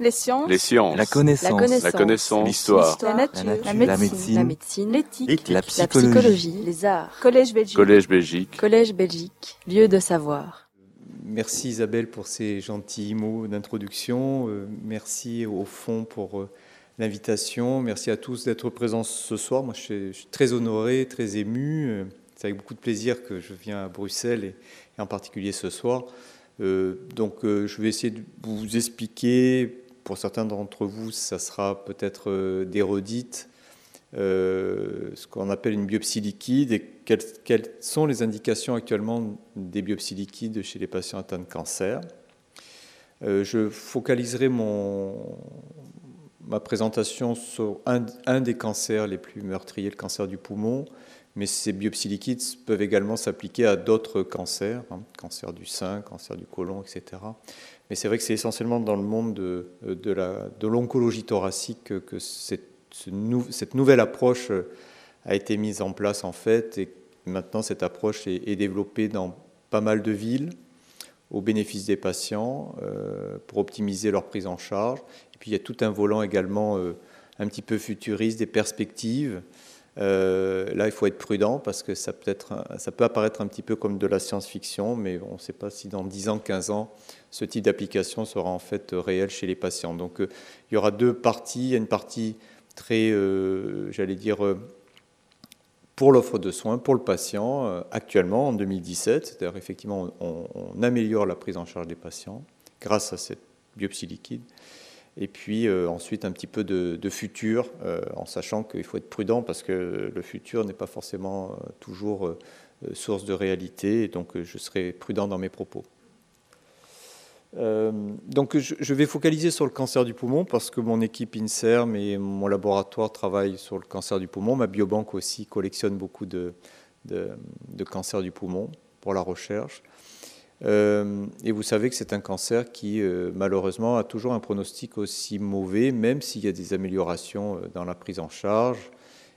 Les sciences. Les sciences. La connaissance. La connaissance. La. L'histoire. La nature. La nature. La La médecine. La. L'éthique. La La psychologie. Les arts. Collège Belgique. Collège Belgique. Collège Belgique. Lieu de savoir. Merci Isabelle pour ces gentils mots d'introduction. Euh, merci au fond pour euh, l'invitation. Merci à tous d'être présents ce soir. Moi, je suis, je suis très honoré, très ému. Euh, C'est avec beaucoup de plaisir que je viens à Bruxelles et, et en particulier ce soir. Euh, donc, je vais essayer de vous expliquer. Pour certains d'entre vous, ça sera peut-être euh, des euh, ce qu'on appelle une biopsie liquide et quelles, sont les indications actuellement des biopsies liquides chez les patients atteints de cancer? Euh, je focaliserai mon, ma présentation sur un, un des cancers les plus meurtriers, le cancer du poumon, mais ces biopsies liquides peuvent également s'appliquer à d'autres cancers, hein, cancer du sein, cancer du côlon, etc. Mais c'est vrai que c'est essentiellement dans le monde de, la- de l'oncologie thoracique que, cette, ce nou- cette nouvelle approche euh, a été mise en place en fait, et maintenant cette approche est, développée dans pas mal de villes au bénéfice des patients euh, pour optimiser leur prise en charge. Et puis il y a tout un volant également euh, un petit peu futuriste, des perspectives. Euh, là, il faut être prudent parce que ça peut, être, ça peut apparaître un petit peu comme de la science-fiction, mais on ne sait pas si dans 10 ans, 15 ans, ce type d'application sera en fait euh, réel chez les patients. Donc euh, il y aura deux parties. Il y a une partie très, euh, j'allais dire, pour l'offre de soins, pour le patient, actuellement en 2017. C'est-à-dire effectivement, on, améliore la prise en charge des patients grâce à cette biopsie liquide. Et puis ensuite un petit peu de, futur, en sachant qu'il faut être prudent parce que le futur n'est pas forcément toujours source de réalité. Donc je serai prudent dans mes propos. Euh, donc je, vais focaliser sur le cancer du poumon parce que mon équipe INSERM et mon laboratoire travaillent sur le cancer du poumon. Ma biobanque aussi collectionne beaucoup de, cancers du poumon pour la recherche. Euh, et vous savez que c'est un cancer qui, euh, malheureusement, a toujours un pronostic aussi mauvais, même s'il y a des améliorations dans la prise en charge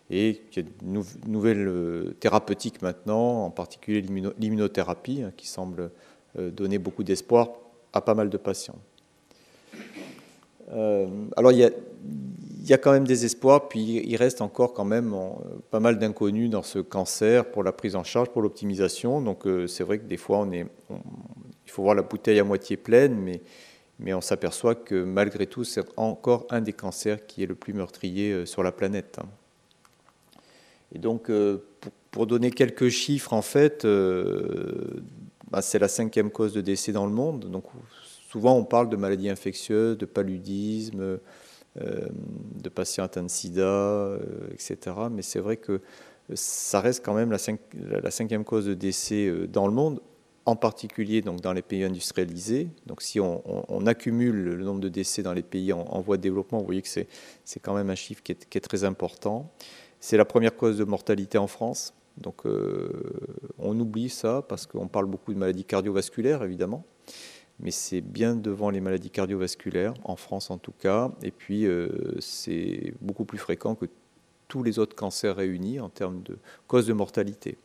et qu'il y a de nou- nouvelles thérapeutiques maintenant, en particulier l'immuno- l'immunothérapie, hein, qui semble donner beaucoup d'espoir à pas mal de patients. Euh, alors, il y, a, y a quand même des espoirs, puis il reste encore quand même pas mal d'inconnus dans ce cancer pour la prise en charge, pour l'optimisation. Donc, euh, c'est vrai que des fois, on est, il faut voir la bouteille à moitié pleine, mais, mais on s'aperçoit que malgré tout, c'est encore un des cancers qui est le plus meurtrier euh, sur la planète. hein. Et donc, pour, donner quelques chiffres, en fait, bah, c'est la cinquième cause de décès dans le monde. Donc, souvent, on parle de maladies infectieuses, de paludisme, euh, de patients atteints de sida, euh, etc. Mais c'est vrai que ça reste quand même la, cinq- la cinquième cause de décès euh, dans le monde, en particulier donc, dans les pays industrialisés. Donc, si on, accumule le nombre de décès dans les pays en, voie de développement, vous voyez que c'est quand même un chiffre qui est très important. C'est la première cause de mortalité en France. Donc euh, on oublie ça parce qu'on parle beaucoup de maladies cardiovasculaires, évidemment. Mais c'est bien devant les maladies cardiovasculaires, en France en tout cas. Et puis euh, c'est beaucoup plus fréquent que tous les autres cancers réunis en termes de causes de mortalité.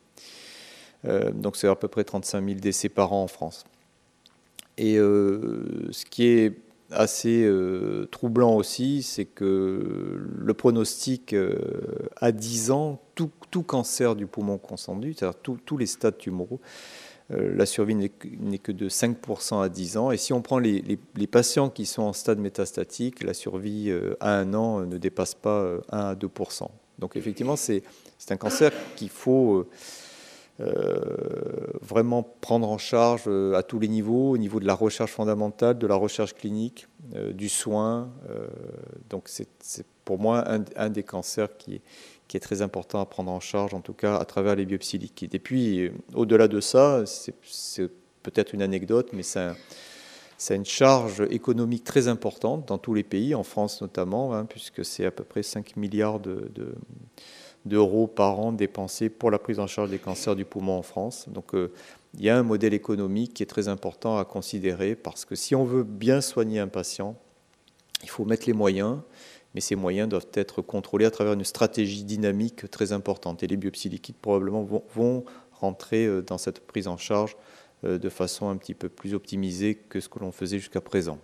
Euh, donc c'est à peu près 35 000 décès par an en France. Et ce qui est assez euh, troublant aussi, c'est que le pronostic euh, à 10 ans, tout, cancer du poumon confondu, c'est-à-dire tous- les stades tumoraux, euh, la survie n'est que- de 5% à 10 ans. Et si on prend les, les- patients qui sont en stade métastatique, la survie euh, à un an euh, ne dépasse pas euh, 1 à 2%. Donc effectivement, c'est un cancer qu'il faut... euh, vraiment prendre en charge euh, à tous les niveaux, au niveau de la recherche fondamentale, de la recherche clinique, euh, du soin. donc c'est pour moi un, des cancers qui est, très important à prendre en charge, en tout cas à travers les biopsies liquides. Et puis, au-delà de ça, c'est peut-être une anecdote, mais c'est un- c'est une charge économique très importante dans tous les pays, en France notamment, hein, puisque c'est à peu près 5 milliards de- d'euros par an dépensés pour la prise en charge des cancers du poumon en France. Donc euh, il y a un modèle économique qui est très important à considérer parce que si on veut bien soigner un patient, il faut mettre les moyens, mais ces moyens doivent être contrôlés à travers une stratégie dynamique très importante. Et les biopsies liquides probablement vont, vont rentrer euh, dans cette prise en charge euh, de façon un petit peu plus optimisée que ce que l'on faisait jusqu'à présent.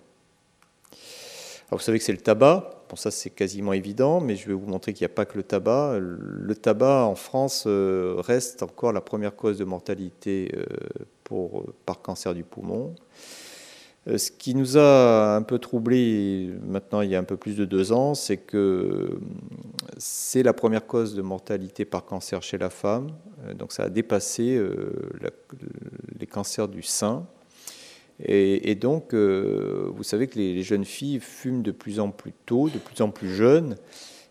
vous savez que c'est le tabac. Bon, ça c'est quasiment évident, mais je vais vous montrer qu'il n'y a pas que le tabac. Le tabac en France euh, reste encore la première cause de mortalité euh, par cancer du poumon. Euh, ce qui nous a un peu troublé maintenant il y a un peu plus de deux ans, c'est que c'est la première cause de mortalité par cancer chez la femme. Donc ça a dépassé les cancers du sein. Et, donc, euh, vous savez que les, jeunes filles fument de plus en plus tôt, de plus en plus jeunes.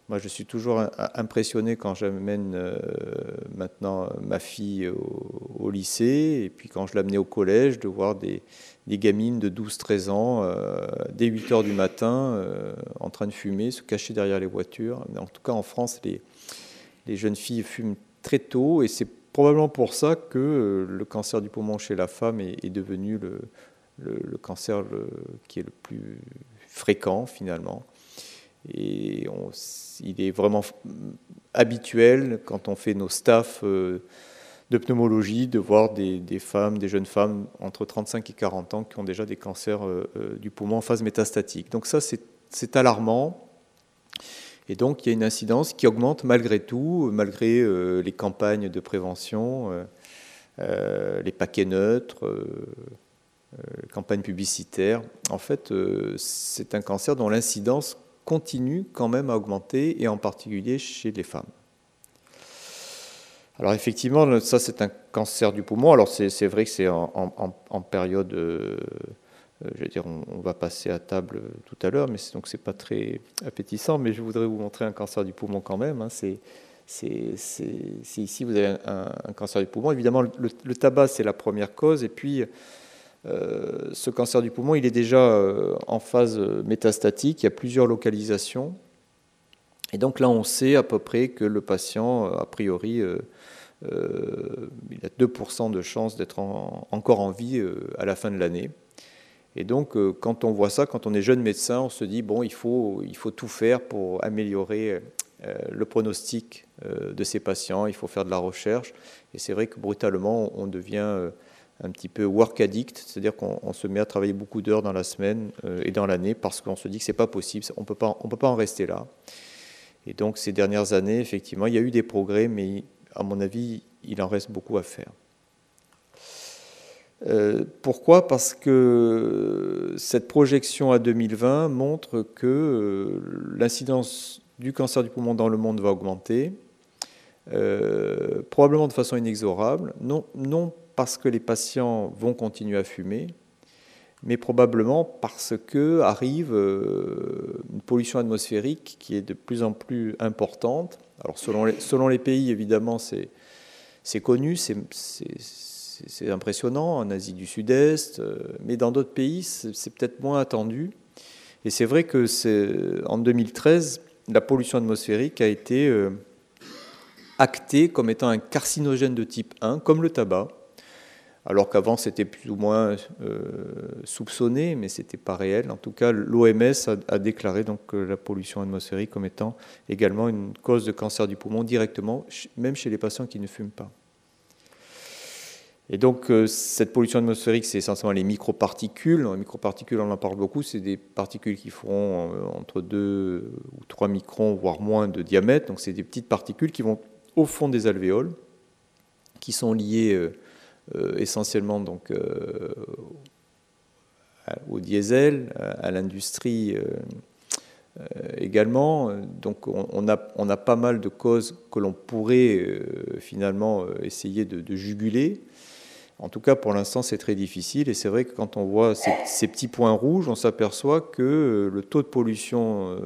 Moi, je suis toujours impressionné quand j'amène euh, maintenant ma fille au, lycée, et puis quand je l'amenais au collège, de voir des, gamines de 12-13 ans, euh, dès 8 heures du matin, en train de fumer, se cacher derrière les voitures. En tout cas, en France, les, les jeunes filles fument très tôt, et c'est probablement pour ça que le cancer du poumon chez la femme est devenu le, le, cancer qui est le plus fréquent finalement. Et il est vraiment habituel quand on fait nos staffs euh, de pneumologie de voir des, femmes, des jeunes femmes entre 35 et 40 ans qui ont déjà des cancers euh, euh, du poumon en phase métastatique. Donc ça, c'est alarmant. Et donc il y a une incidence qui augmente malgré tout, malgré les campagnes de prévention, les paquets neutres campagne publicitaire. En fait, euh, c'est un cancer dont l'incidence continue quand même à augmenter, et en particulier chez les femmes. Alors effectivement, ça c'est un cancer du poumon. Alors c'est vrai que c'est en, période, euh, je vais dire, on, va passer à table tout à l'heure, mais donc c'est pas très appétissant. Mais je voudrais vous montrer un cancer du poumon quand même. Hein. C'est ici vous avez un, cancer du poumon. Évidemment, le, le tabac c'est la première cause, et puis euh, ce cancer du poumon, il est déjà euh, en phase métastatique, il y a plusieurs localisations. Et donc là, on sait à peu près que le patient, euh, a priori, il a 2% de chances d'être encore en vie à la fin de l'année. Et donc, quand on voit ça, quand on est jeune médecin, on se dit, bon, il faut, il faut tout faire pour améliorer le pronostic de ces patients, il faut faire de la recherche. Et c'est vrai que brutalement, on devient un petit peu work addict, c'est-à-dire qu'on se met à travailler beaucoup d'heures dans la semaine euh, et dans l'année parce qu'on se dit que c'est pas possible, on peut pas, on peut pas en rester là. Et donc ces dernières années, effectivement, il y a eu des progrès, mais à mon avis, il en reste beaucoup à faire. Euh, pourquoi? Parce que cette projection à 2020 montre que euh, l'incidence du cancer du poumon dans le monde va augmenter, probablement de façon inexorable, non, non parce que les patients vont continuer à fumer, mais probablement parce que arrive euh, une pollution atmosphérique qui est de plus en plus importante. Alors selon les, selon les pays, évidemment, c'est connu, c'est impressionnant, en Asie du Sud-Est, euh, mais dans d'autres pays, c'est peut-être moins attendu. Et c'est vrai que en 2013, la pollution atmosphérique a été euh, actée comme étant un carcinogène de type 1, comme le tabac alors qu'avant c'était plus ou moins euh, soupçonné, mais ce n'était pas réel. En tout cas, l'OMS a, déclaré donc la pollution atmosphérique comme étant également une cause de cancer du poumon directement, même chez les patients qui ne fument pas. Et donc euh, cette pollution atmosphérique, c'est essentiellement les microparticules. Les microparticules, on en parle beaucoup, c'est des particules qui feront euh, entre 2 ou 3 microns, voire moins de diamètre. Donc c'est des petites particules qui vont au fond des alvéoles, qui sont liées essentiellement donc, euh, au diesel, à l'industrie euh, également. Donc on a, on a, pas mal de causes que l'on pourrait finalement essayer de, juguler. En tout cas, pour l'instant, c'est très difficile. Et c'est vrai que quand on voit ces, petits points rouges, on s'aperçoit que le taux de pollution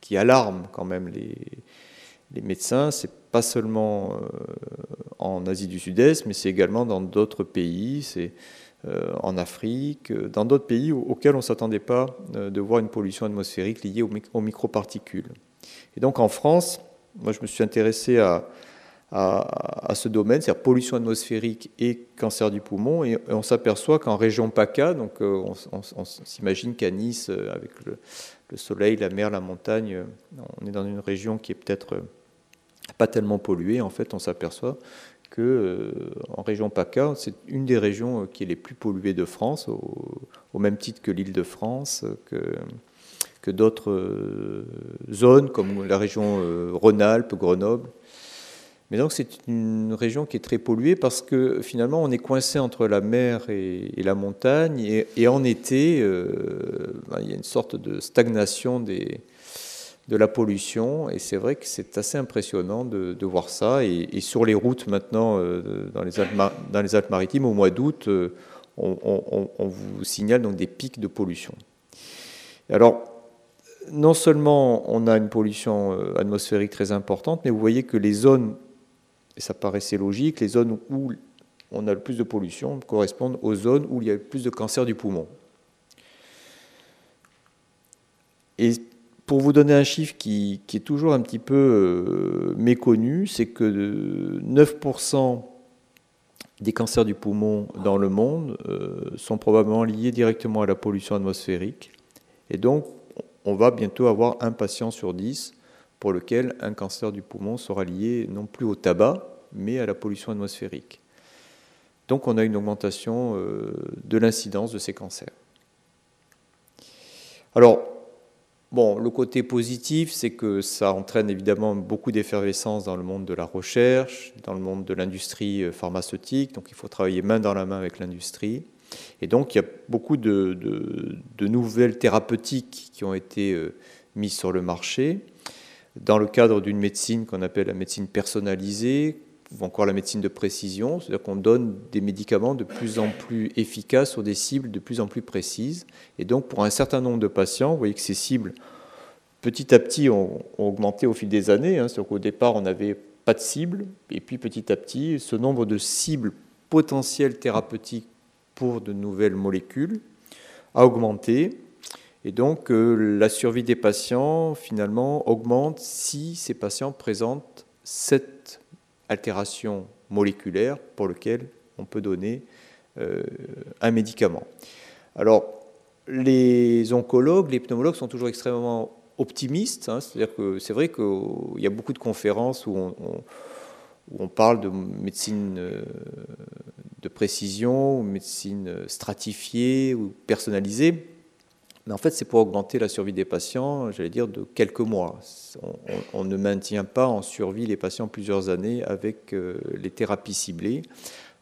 qui alarme quand même les, les médecins, c'est pas seulement euh, en Asie du Sud-Est, mais c'est également dans d'autres pays, c'est euh, en Afrique, euh, dans d'autres pays auxquels on ne s'attendait pas de voir une pollution atmosphérique liée aux, microparticules. Et donc en France, moi je me suis intéressé à, à, ce domaine, c'est-à-dire pollution atmosphérique et cancer du poumon, et, on s'aperçoit qu'en région PACA, donc on, s'imagine qu'à Nice, avec le, le, soleil, la mer, la montagne, on est dans une région qui est peut-être pas tellement pollué, en fait, on s'aperçoit que en région PACA, c'est une des régions qui est les plus polluées de France, au, même titre que l'île de France, que, que d'autres zones comme la région Rhône-Alpes, Grenoble. Mais donc c'est une région qui est très polluée parce que finalement on est coincé entre la mer et, la montagne et, en été ben, il y a une sorte de stagnation des, de la pollution. Et c'est vrai que c'est assez impressionnant de, voir ça. Et, sur les routes maintenant, euh, dans, les Alpes-Maritimes, au mois d'août, euh, on, vous signale donc des pics de pollution. alors, non seulement on a une pollution euh, atmosphérique très importante, mais vous voyez que les zones, et ça paraissait logique, les zones où on a le plus de pollution correspondent aux zones où il y a le plus de cancer du poumon. Et pour vous donner un chiffre qui, est toujours un petit peu euh, méconnu, c'est que 9% des cancers du poumon dans le monde euh, sont probablement liés directement à la pollution atmosphérique. Et donc, on va bientôt avoir un patient sur 10 pour lequel un cancer du poumon sera lié non plus au tabac, mais à la pollution atmosphérique. Donc on a une augmentation euh, de l'incidence de ces cancers. Alors, Bon, le côté positif, c'est que ça entraîne évidemment beaucoup d'effervescence dans le monde de la recherche, dans le monde de l'industrie euh, pharmaceutique. Donc il faut travailler main dans la main avec l'industrie. Et donc il y a beaucoup de, nouvelles thérapeutiques qui ont été euh, mises sur le marché dans le cadre d'une médecine qu'on appelle la médecine personnalisée, encore la médecine de précision, c'est-à-dire qu'on donne des médicaments de plus en plus efficaces sur des cibles de plus en plus précises. Et donc pour un certain nombre de patients, vous voyez que ces cibles, petit à petit, ont, augmenté au fil des années. Hein. C'est-à-dire qu'au départ, on n'avait pas de cible, et puis petit à petit, ce nombre de cibles potentielles thérapeutiques pour de nouvelles molécules a augmenté. Et donc euh, la survie des patients, finalement, augmente si ces patients présentent cette altération moléculaire pour lequel on peut donner euh, un médicament. Alors, les oncologues, les pneumologues sont toujours extrêmement optimistes. Hein, c'est-à-dire que c'est vrai qu'il y a beaucoup de conférences où on, parle de médecine euh, de précision, médecine stratifiée ou personnalisée. Mais en fait, c'est pour augmenter la survie des patients, j'allais dire, de quelques mois. On, ne maintient pas en survie les patients plusieurs années avec euh, les thérapies ciblées.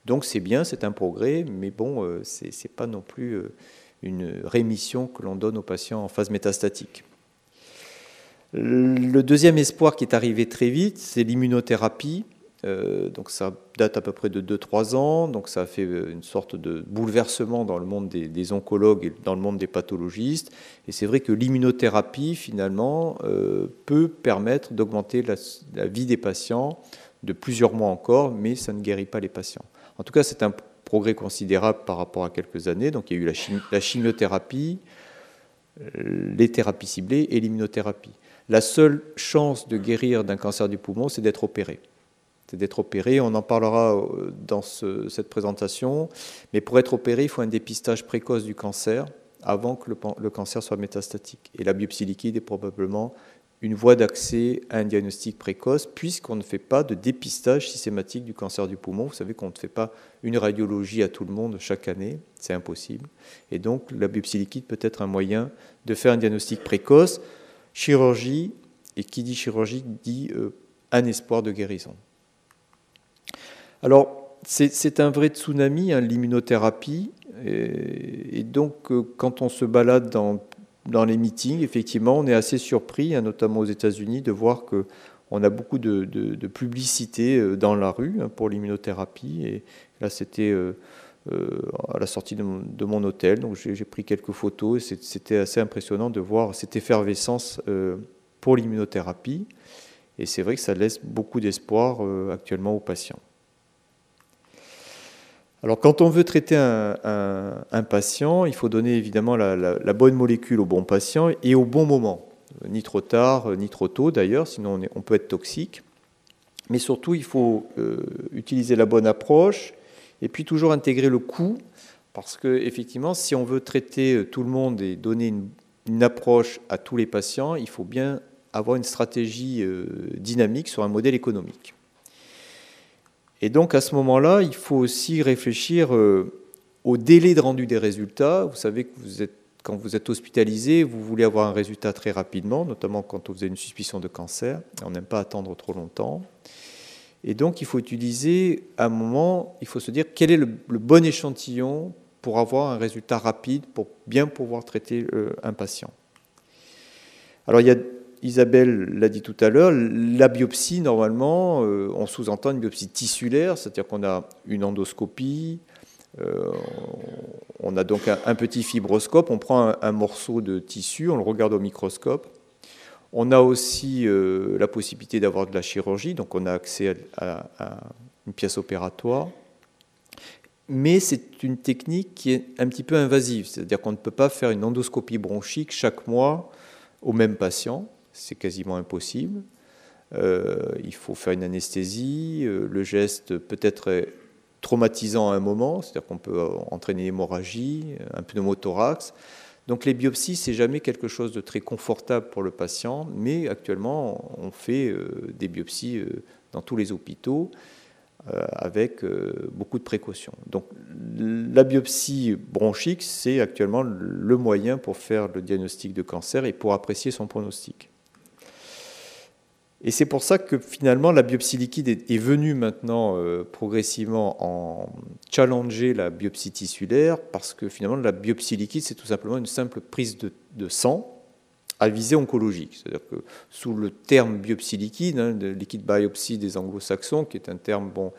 Donc c'est bien, c'est un progrès, mais bon, euh, ce n'est pas non plus euh, une rémission que l'on donne aux patients en phase métastatique. Le deuxième espoir qui est arrivé très vite, c'est l'immunothérapie. Euh, donc ça date à peu près de 2-3 ans, donc ça a fait euh, une sorte de bouleversement dans le monde des, oncologues et dans le monde des pathologistes. Et c'est vrai que l'immunothérapie, finalement, euh, peut permettre d'augmenter la, vie des patients de plusieurs mois encore, mais ça ne guérit pas les patients. En tout cas, c'est un progrès considérable par rapport à quelques années. Donc il y a eu la, la chimiothérapie, les thérapies ciblées et l'immunothérapie. La seule chance de guérir d'un cancer du poumon, c'est d'être opéré d'être opéré. On en parlera euh, dans cette présentation. Mais pour être opéré, il faut un dépistage précoce du cancer avant que le, cancer soit métastatique. Et la biopsie liquide est probablement une voie d'accès à un diagnostic précoce, puisqu'on ne fait pas de dépistage systématique du cancer du poumon. Vous savez qu'on ne fait pas une radiologie à tout le monde chaque année, c'est impossible. Et donc la biopsie liquide peut être un moyen de faire un diagnostic précoce. Chirurgie, et qui dit chirurgie dit euh, un espoir de guérison. Alors, c'est un vrai tsunami, hein, l'immunothérapie. Et, donc, euh, quand on se balade dans, les meetings, effectivement, on est assez surpris, hein, notamment aux États-Unis, de voir qu'on a beaucoup de, publicité euh, dans la rue hein, pour l'immunothérapie. Et là, c'était euh, à la sortie de mon, hôtel, donc j'ai pris quelques photos c'était assez impressionnant de voir cette effervescence pour l'immunothérapie. Et c'est vrai que ça laisse beaucoup d'espoir actuellement aux patients. Alors quand on veut traiter un, patient, il faut donner évidemment la, bonne molécule au bon patient et au bon moment. Ni trop tard, ni trop tôt d'ailleurs, sinon on, peut être toxique. Mais surtout, il faut euh, utiliser la bonne approche et puis toujours intégrer le coût, parce que effectivement, si on veut traiter euh, tout le monde et donner une, approche à tous les patients, il faut bien avoir une stratégie euh, dynamique sur un modèle économique. Et donc à ce moment-là, il faut aussi réfléchir euh, au délai de rendu des résultats. Vous savez que quand vous êtes hospitalisé, vous voulez avoir un résultat très rapidement, notamment quand vous avez une suspicion de cancer. On n'aime pas attendre trop longtemps. Et donc il faut utiliser un moment, il faut se dire quel est le, bon échantillon pour avoir un résultat rapide, pour bien pouvoir traiter euh, un patient. Alors il y a Isabelle l'a dit tout à l'heure, la biopsie, normalement, euh, on sous-entend une biopsie tissulaire, c'est-à-dire qu'on a une endoscopie, euh, on a donc un, petit fibroscope, on prend un, morceau de tissu, on le regarde au microscope. On a aussi euh, la possibilité d'avoir de la chirurgie, donc on a accès à, à une pièce opératoire. Mais c'est une technique qui est un petit peu invasive, c'est-à-dire qu'on ne peut pas faire une endoscopie bronchique chaque mois au même patient c'est quasiment impossible. Euh, il faut faire une anesthésie. Euh, le geste peut être traumatisant à un moment, c'est-à-dire qu'on peut entraîner une hémorragie, un pneumothorax. Donc les biopsies, c'est jamais quelque chose de très confortable pour le patient, mais actuellement, on fait euh, des biopsies dans tous les hôpitaux avec beaucoup de précautions. Donc la biopsie bronchique, c'est actuellement le moyen pour faire le diagnostic de cancer et pour apprécier son pronostic. Et c'est pour ça que finalement la biopsie liquide est, venue maintenant euh, progressivement en challenger la biopsie tissulaire, parce que finalement la biopsie liquide, c'est tout simplement une simple prise de, sang à visée oncologique. C'est-à-dire que sous le terme biopsie liquide, hein, liquide biopsie des anglo-saxons, qui est un terme, bon,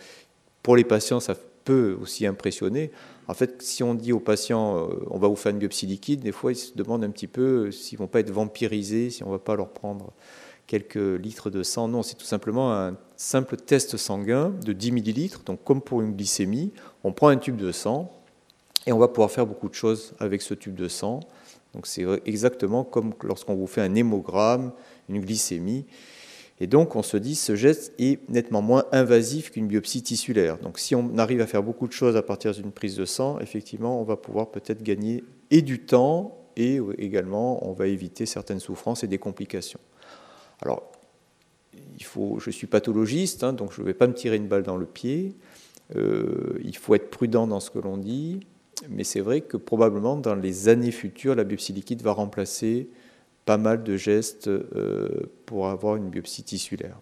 pour les patients, ça peut aussi impressionner. En fait, si on dit aux patients, euh, on va vous faire une biopsie liquide, des fois ils se demandent un petit peu s'ils ne vont pas être vampirisés, si on ne va pas leur prendre quelques litres de sang. Non, c'est tout simplement un simple test sanguin de 10 millilitres. Donc, comme pour une glycémie, on prend un tube de sang et on va pouvoir faire beaucoup de choses avec ce tube de sang. Donc, c'est exactement comme lorsqu'on vous fait un hémogramme, une glycémie. Et donc, on se dit, ce geste est nettement moins invasif qu'une biopsie tissulaire. Donc, si on arrive à faire beaucoup de choses à partir d'une prise de sang, effectivement, on va pouvoir peut-être gagner et du temps et également, on va éviter certaines souffrances et des complications. Alors, je suis pathologiste, hein, donc je ne vais pas me tirer une balle dans le pied. Euh, il faut être prudent dans ce que l'on dit, mais c'est vrai que probablement dans les années futures, la biopsie liquide va remplacer pas mal de gestes euh, pour avoir une biopsie tissulaire.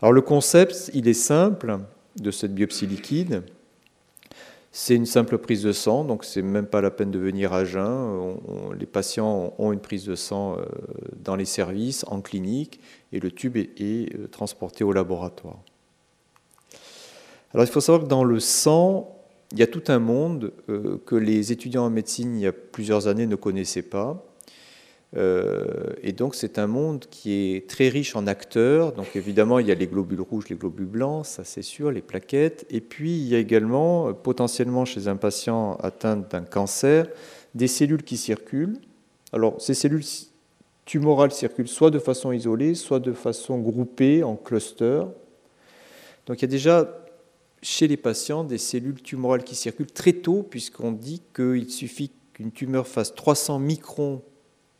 Alors le concept, il est simple de cette biopsie liquide. C'est une simple prise de sang, donc c'est même pas la peine de venir à jeun. les patients ont une prise de sang euh, dans les services, en clinique, et le tube est, euh, transporté au laboratoire. Alors il faut savoir que dans le sang, il y a tout un monde euh, que les étudiants en médecine il y a plusieurs années ne connaissaient pas. Euh, et donc c'est un monde qui est très riche en acteurs. Donc évidemment, il y a les globules rouges, les globules blancs, ça c'est sûr, les plaquettes. Et puis il y a également, potentiellement chez un patient atteint d'un cancer, des cellules qui circulent. Alors ces cellules tumorales circulent soit de façon isolée, soit de façon groupée en clusters. Donc il y a déjà chez les patients des cellules tumorales qui circulent très tôt, puisqu'on dit qu'il suffit qu'une tumeur fasse 300 microns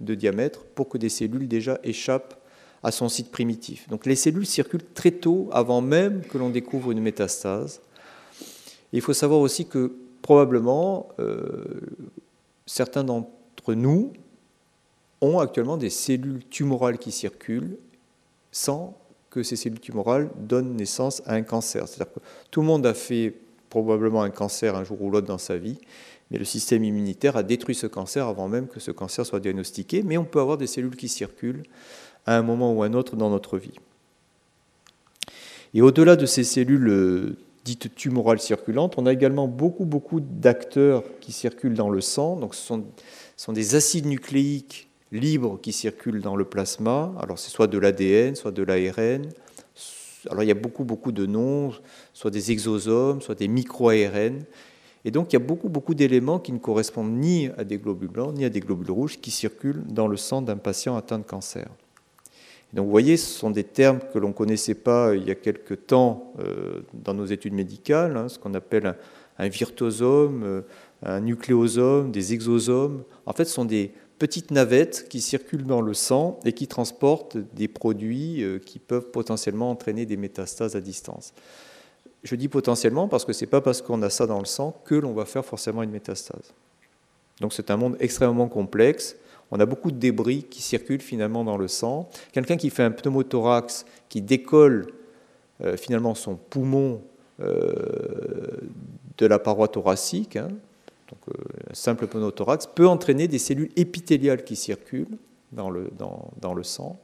de diamètre pour que des cellules déjà échappent à son site primitif. Donc les cellules circulent très tôt, avant même que l'on découvre une métastase. il faut savoir aussi que probablement euh, certains d'entre nous ont actuellement des cellules tumorales qui circulent sans que ces cellules tumorales donnent naissance à un cancer. C'est-à-dire que tout le monde a fait probablement un cancer un jour ou l'autre dans sa vie, mais le système immunitaire a détruit ce cancer avant même que ce cancer soit diagnostiqué. Mais on peut avoir des cellules qui circulent à un moment ou à un autre dans notre vie. Et au-delà de ces cellules euh, dites tumorales circulantes, on a également beaucoup, beaucoup d'acteurs qui circulent dans le sang. Donc ce sont, ce sont des acides nucléiques libres qui circulent dans le plasma. Alors c'est soit de l'ADN, soit de l'ARN. Alors il y a beaucoup, beaucoup de noms, soit des exosomes, soit des micro-ARN. Et donc il y a beaucoup, beaucoup d'éléments qui ne correspondent ni à des globules blancs ni à des globules rouges qui circulent dans le sang d'un patient atteint de cancer. donc vous voyez, ce sont des termes que l'on ne connaissait pas il y a quelque temps euh, dans nos études médicales, hein, ce qu'on appelle un, virtosome, euh, un nucléosome, des exosomes. En fait, ce sont des petites navettes qui circulent dans le sang et qui transportent des produits euh, qui peuvent potentiellement entraîner des métastases à distance. Je dis potentiellement parce que ce n'est pas parce qu'on a ça dans le sang que l'on va faire forcément une métastase. Donc c'est un monde extrêmement complexe. On a beaucoup de débris qui circulent finalement dans le sang. Quelqu'un qui fait un pneumothorax, qui décolle euh, finalement son poumon euh, de la paroi thoracique, hein, donc euh, un simple pneumothorax, peut entraîner des cellules épithéliales qui circulent dans le, dans, dans le sang.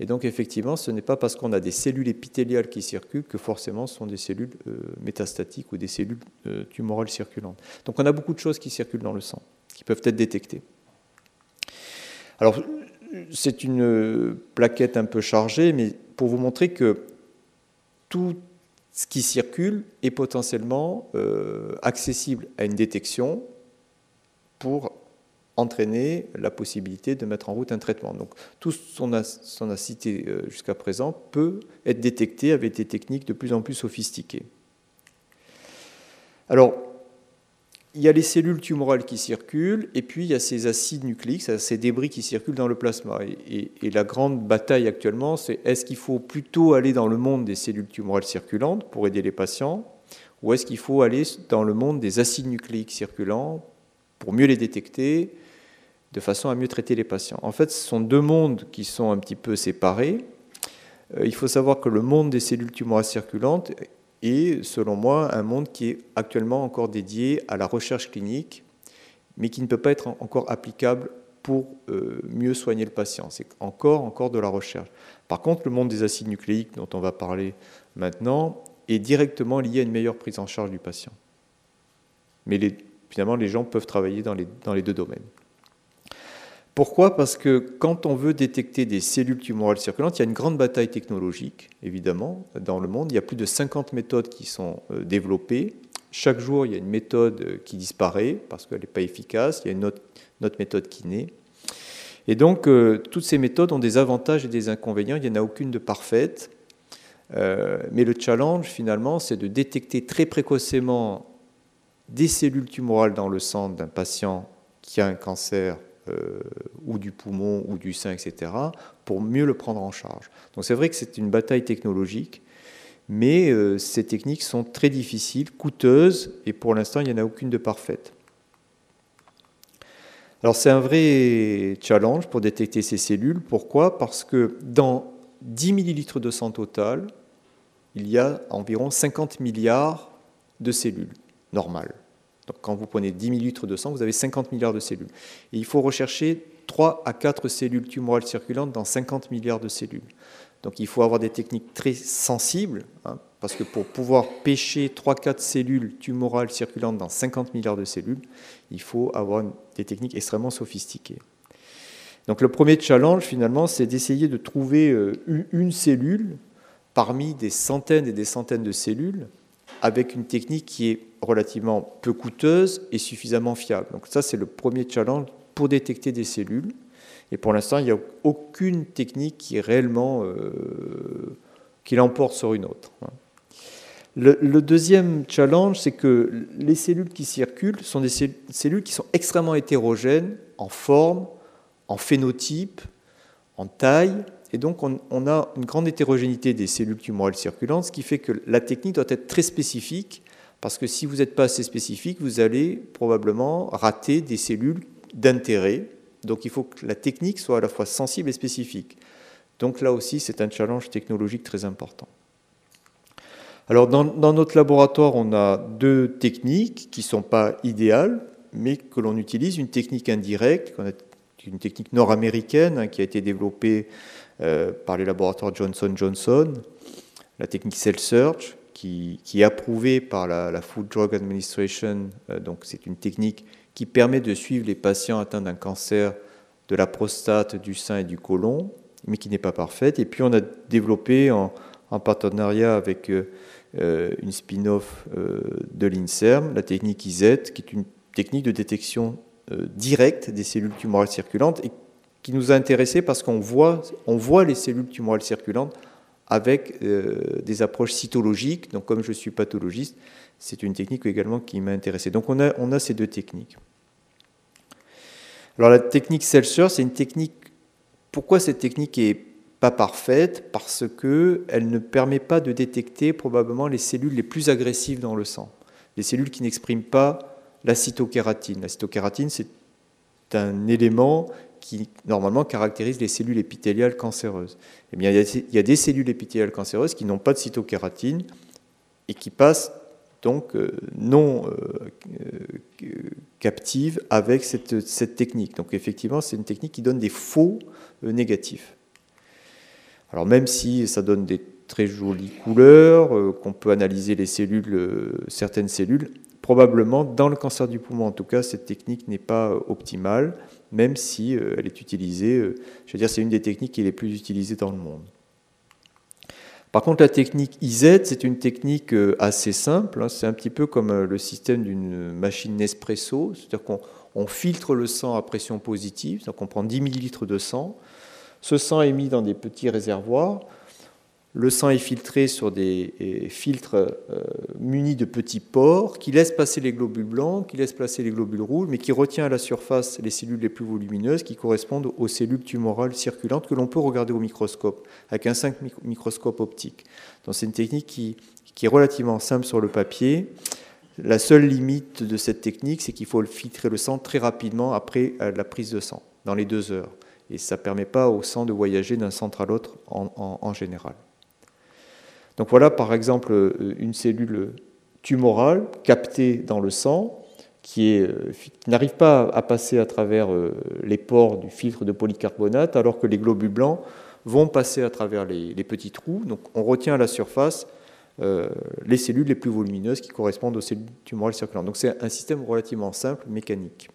Et donc effectivement, ce n'est pas parce qu'on a des cellules épithéliales qui circulent que forcément ce sont des cellules métastatiques ou des cellules tumorales circulantes. Donc on a beaucoup de choses qui circulent dans le sang, qui peuvent être détectées. Alors, c'est une plaquette un peu chargée, mais pour vous montrer que tout ce qui circule est potentiellement euh, accessible à une détection pour entraîner la possibilité de mettre en route un traitement. Donc tout ce qu'on a, cité euh, jusqu'à présent peut être détecté avec des techniques de plus en plus sophistiquées. Alors, il y a les cellules tumorales qui circulent, et puis il y a ces acides nucléiques, ces débris qui circulent dans le plasma. Et, la grande bataille actuellement, c'est est-ce qu'il faut plutôt aller dans le monde des cellules tumorales circulantes pour aider les patients, ou est-ce qu'il faut aller dans le monde des acides nucléiques circulants pour mieux les détecter, de façon à mieux traiter les patients En fait, ce sont deux mondes qui sont un petit peu séparés. Euh, il faut savoir que le monde des cellules tumorales circulantes et selon moi un monde qui est actuellement encore dédié à la recherche clinique, mais qui ne peut pas être encore applicable pour euh, mieux soigner le patient. C'est encore, encore de la recherche. Par contre, le monde des acides nucléiques, dont on va parler maintenant, est directement lié à une meilleure prise en charge du patient. Mais finalement, les gens peuvent travailler dans les deux domaines. Pourquoi? Parce que quand on veut détecter des cellules tumorales circulantes, il y a une grande bataille technologique, évidemment, dans le monde. Il y a plus de 50 méthodes qui sont euh, développées. Chaque jour, il y a une méthode euh, qui disparaît parce qu'elle n'est pas efficace. Il y a une autre, méthode qui naît. Et donc, euh, toutes ces méthodes ont des avantages et des inconvénients. Il n'y en a aucune de parfaite. mais le challenge, finalement, c'est de détecter très précocement des cellules tumorales dans le sang d'un patient qui a un cancer euh, ou du poumon ou du sein, etc., pour mieux le prendre en charge. Donc c'est vrai que c'est une bataille technologique, mais euh, ces techniques sont très difficiles, coûteuses, et pour l'instant, il n'y en a aucune de parfaite. Alors c'est un vrai challenge pour détecter ces cellules. Pourquoi? Parce que dans 10 millilitres de sang total, il y a environ 50 milliards de cellules normales. Donc quand vous prenez 10 millilitres de sang, vous avez 50 milliards de cellules. Et il faut rechercher 3 à 4 cellules tumorales circulantes dans 50 milliards de cellules. Donc il faut avoir des techniques très sensibles, hein, parce que pour pouvoir pêcher 3-4 cellules tumorales circulantes dans 50 milliards de cellules, il faut avoir des techniques extrêmement sophistiquées. Donc le premier challenge finalement, c'est d'essayer de trouver euh, une cellule parmi des centaines et des centaines de cellules avec une technique qui est relativement peu coûteuse et suffisamment fiable. Donc ça, c'est le premier challenge pour détecter des cellules. Et pour l'instant, il n'y a aucune technique qui euh, l'emporte sur une autre. Le, le deuxième challenge, c'est que les cellules qui circulent sont des cellules qui sont extrêmement hétérogènes en forme, en phénotype, en taille, et donc, on, a une grande hétérogénéité des cellules tumorales circulantes, ce qui fait que la technique doit être très spécifique, parce que si vous n'êtes pas assez spécifique, vous allez probablement rater des cellules d'intérêt. Donc, il faut que la technique soit à la fois sensible et spécifique. Donc, là aussi, c'est un challenge technologique très important. Alors, dans, notre laboratoire, on a deux techniques qui ne sont pas idéales, mais que l'on utilise. Une technique indirecte, une technique nord-américaine hein, qui a été développée euh, par les laboratoires Johnson Johnson, la technique Cell Search, qui, est approuvée par la, Food Drug Administration. Euh, donc c'est une technique qui permet de suivre les patients atteints d'un cancer de la prostate, du sein et du côlon, mais qui n'est pas parfaite. Et puis on a développé en, partenariat avec euh, une spin-off de l'INSERM, la technique IZ, qui est une technique de détection directe des cellules tumorales circulantes et qui nous a intéressés parce qu'on voit, on voit les cellules tumorales circulantes avec euh, des approches cytologiques. Donc, comme je suis pathologiste, c'est une technique également qui m'a intéressé. Donc, on a, on a ces deux techniques. Alors, la technique Celsius, c'est une technique. Pourquoi cette technique est pas parfaite? Parce qu'elle ne permet pas de détecter probablement les cellules les plus agressives dans le sang, les cellules qui n'expriment pas la cytokératine. La cytokératine, c'est un élément qui normalement caractérise les cellules épithéliales cancéreuses. Eh bien, il y a des cellules épithéliales cancéreuses qui n'ont pas de cytokératine et qui passent donc euh, non euh, captives avec cette, cette, technique. Donc effectivement, c'est une technique qui donne des faux euh, négatifs. Alors même si ça donne des très jolies couleurs, qu'on peut analyser les cellules, certaines cellules, probablement dans le cancer du poumon en tout cas, cette technique n'est pas optimale même si euh, elle est utilisée, euh, je veux dire, c'est une des techniques qui est les plus utilisées dans le monde. Par contre, la technique IZ, c'est une technique euh, assez simple. Hein. c'est un petit peu comme le système d'une machine Nespresso, c'est-à-dire qu'on filtre le sang à pression positive, donc on prend 10 ml de sang. Ce sang est mis dans des petits réservoirs. Le sang est filtré sur des filtres euh, munis de petits pores qui laissent passer les globules blancs, qui laissent passer les globules rouges, mais qui retient à la surface les cellules les plus volumineuses qui correspondent aux cellules tumorales circulantes que l'on peut regarder au microscope avec un 5 microscope optique. Donc c'est une technique qui, qui est relativement simple sur le papier. La seule limite de cette technique, c'est qu'il faut filtrer le sang très rapidement après euh, la prise de sang, dans les deux heures. Et ça ne permet pas au sang de voyager d'un centre à l'autre en général. Donc voilà par exemple euh, une cellule tumorale captée dans le sang qui, euh, n'arrive pas à passer à travers euh, les pores du filtre de polycarbonate alors que les globules blancs vont passer à travers les, petits trous. Donc on retient à la surface les cellules les plus volumineuses qui correspondent aux cellules tumorales circulantes. Donc c'est un système relativement simple, mécanique.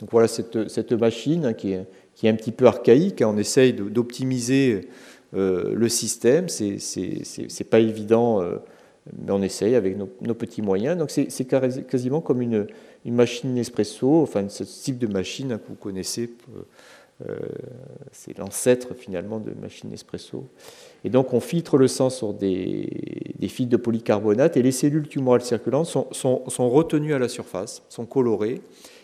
Donc voilà cette, machine hein, qui, est, un petit peu archaïque. Hein. On essaye d'optimiser le système. C'est pas évident, euh, mais on essaye avec nos, petits moyens. Donc c'est quasiment comme une, machine Nespresso, enfin ce type de machine hein, que vous connaissez. Euh, c'est l'ancêtre finalement de machine Nespresso. Et donc on filtre le sang sur des, des fils de polycarbonate et les cellules tumorales circulantes sont, sont, retenues à la surface, sont colorées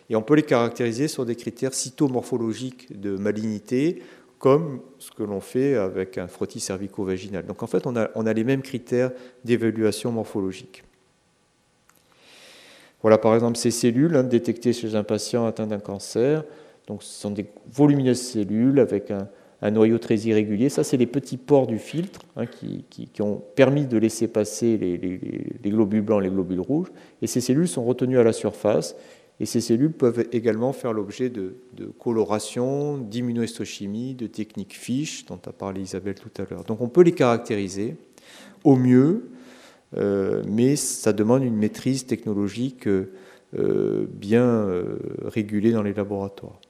et on peut les caractériser sur des critères cytomorphologiques de malignité comme ce que l'on fait avec un frottis cervico-vaginal. Donc en fait, on a, les mêmes critères d'évaluation morphologique. Voilà par exemple ces cellules hein, détectées chez un patient atteint d'un cancer. Donc ce sont des volumineuses cellules avec un, noyau très irrégulier. Ça, c'est les petits pores du filtre hein, qui, ont permis de laisser passer les, les, globules blancs, les globules rouges. Et ces cellules sont retenues à la surface et ces cellules peuvent également faire l'objet de, coloration, d'immunohistochimie, de techniques FISH, dont a parlé Isabelle tout à l'heure. Donc on peut les caractériser au mieux, euh, mais ça demande une maîtrise technologique euh, bien euh, régulée dans les laboratoires.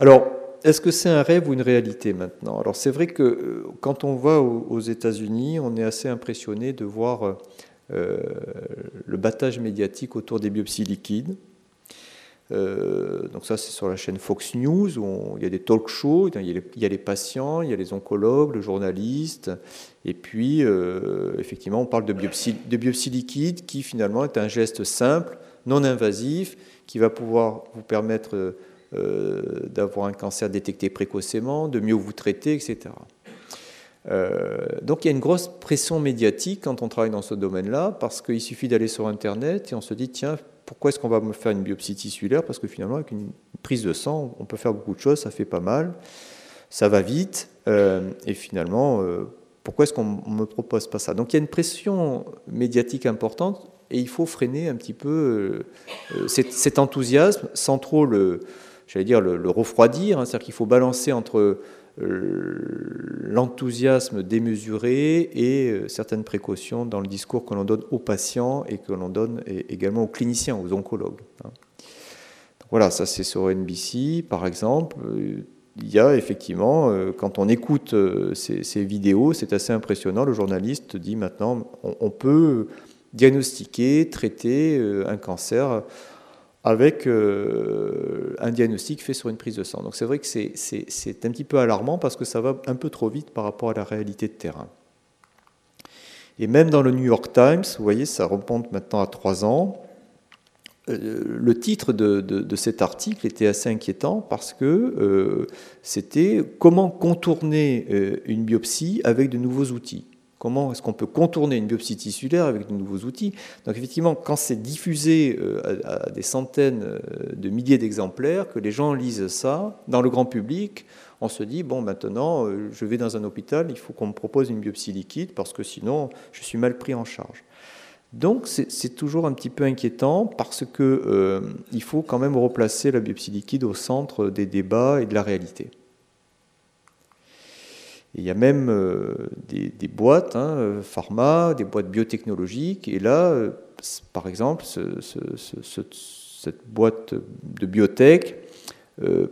Alors, est-ce que c'est un rêve ou une réalité maintenant? Alors c'est vrai que quand on va aux États-Unis, on est assez impressionné de voir le battage médiatique autour des biopsies liquides. Euh, donc ça, c'est sur la chaîne Fox News, où il y a des talk shows, il y a, les, patients, il y a les oncologues, le journaliste, et puis euh, effectivement, on parle de biopsie, de biopsie liquide, qui finalement est un geste simple, non invasif, qui va pouvoir vous permettre d'avoir un cancer détecté précocement, de mieux vous traiter, etc. Euh, donc il y a une grosse pression médiatique quand on travaille dans ce domaine-là, parce qu'il suffit d'aller sur Internet et on se dit, tiens, pourquoi est-ce qu'on va me faire une biopsie tissulaire? Parce que finalement, avec une prise de sang, on peut faire beaucoup de choses, ça fait pas mal, ça va vite, euh, et finalement, euh, pourquoi est-ce qu'on ne me propose pas ça? Donc il y a une pression médiatique importante, et il faut freiner un petit peu cet, enthousiasme sans trop le, dire, le, refroidir, hein. c'est-à-dire qu'il faut balancer entre l'enthousiasme démesuré et euh, certaines précautions dans le discours que l'on donne aux patients et que l'on donne également aux cliniciens, aux oncologues. Hein. Voilà, ça c'est sur NBC par exemple. Euh, il y a effectivement, euh, quand on écoute ces, vidéos, c'est assez impressionnant. Le journaliste dit maintenant, on peut diagnostiquer, traiter un cancer avec euh, un diagnostic fait sur une prise de sang. Donc c'est vrai que c'est un petit peu alarmant parce que ça va un peu trop vite par rapport à la réalité de terrain. Et même dans le New York Times, vous voyez, ça remonte maintenant à trois ans, euh, le titre de, cet article était assez inquiétant parce que euh, c'était comment contourner une biopsie avec de nouveaux outils? Comment est-ce qu'on peut contourner une biopsie tissulaire avec de nouveaux outils Donc effectivement, quand c'est diffusé à, des centaines de milliers d'exemplaires, que les gens lisent ça dans le grand public, on se dit, bon, maintenant, je vais dans un hôpital, il faut qu'on me propose une biopsie liquide parce que sinon, je suis mal pris en charge. Donc c'est toujours un petit peu inquiétant parce qu'il euh, faut quand même replacer la biopsie liquide au centre des débats et de la réalité. Il y a même euh, des, boîtes, hein, pharma, des boîtes biotechnologiques, et là, euh, par exemple, cette boîte de biotech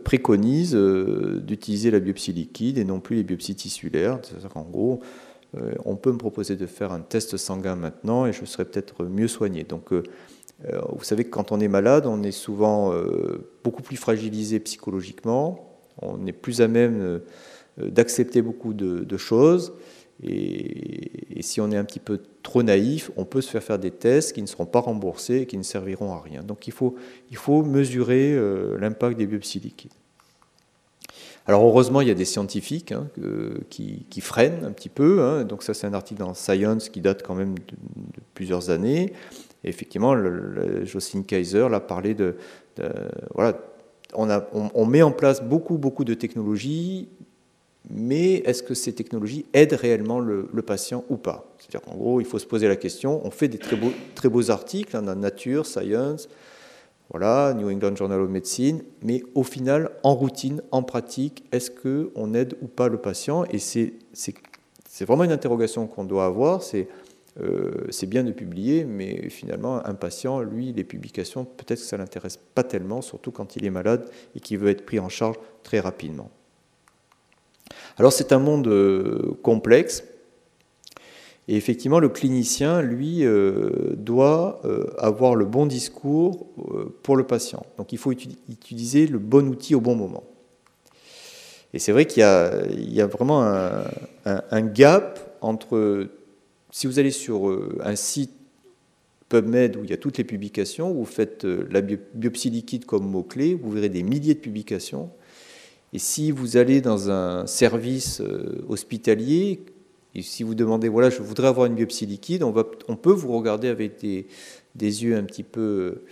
préconise d'utiliser la biopsie liquide et non plus les biopsies tissulaires. C'est-à-dire gros, euh, on peut me proposer de faire un test sanguin maintenant et je serai peut-être mieux soigné. Donc, euh, euh, vous savez que quand on est malade, on est souvent beaucoup plus fragilisé psychologiquement, on est plus à même d'accepter beaucoup de, choses. Et, si on est un petit peu trop naïf, on peut se faire faire des tests qui ne seront pas remboursés et qui ne serviront à rien. Donc il faut, il faut mesurer l'impact des biopsies liquides. Alors heureusement, il y a des scientifiques hein, qui, freinent un petit peu. Hein. Donc ça, c'est un article dans Science qui date quand même de, plusieurs années. Et effectivement, le, Jocelyne Kaiser l'a parlé de, voilà, on, a, on, met en place beaucoup, beaucoup de technologies, mais est-ce que ces technologies aident réellement le, patient ou pas? C'est-à-dire qu'en gros, il faut se poser la question. On fait des très beaux, articles hein, dans Nature, Science, voilà, New England Journal of Medicine, mais au final, en routine, en pratique, est-ce qu'on aide ou pas le patient? Et c'est vraiment une interrogation qu'on doit avoir. Euh, c'est bien de publier, mais finalement, un patient, lui, les publications, peut-être que ça ne l'intéresse pas tellement, surtout quand il est malade et qu'il veut être pris en charge très rapidement. Alors c'est un monde euh, complexe, et effectivement, le clinicien, lui, euh, doit euh, avoir le bon discours pour le patient. Donc il faut utiliser le bon outil au bon moment. Et c'est vrai qu'il y, a vraiment un, gap entre, si vous allez sur un site PubMed où il y a toutes les publications, vous faites la biopsie liquide comme mot-clé, vous verrez des milliers de publications. Et si vous allez dans un service hospitalier, et si vous demandez, voilà, je voudrais avoir une biopsie liquide, on, peut vous regarder avec des, des yeux un petit peu euh,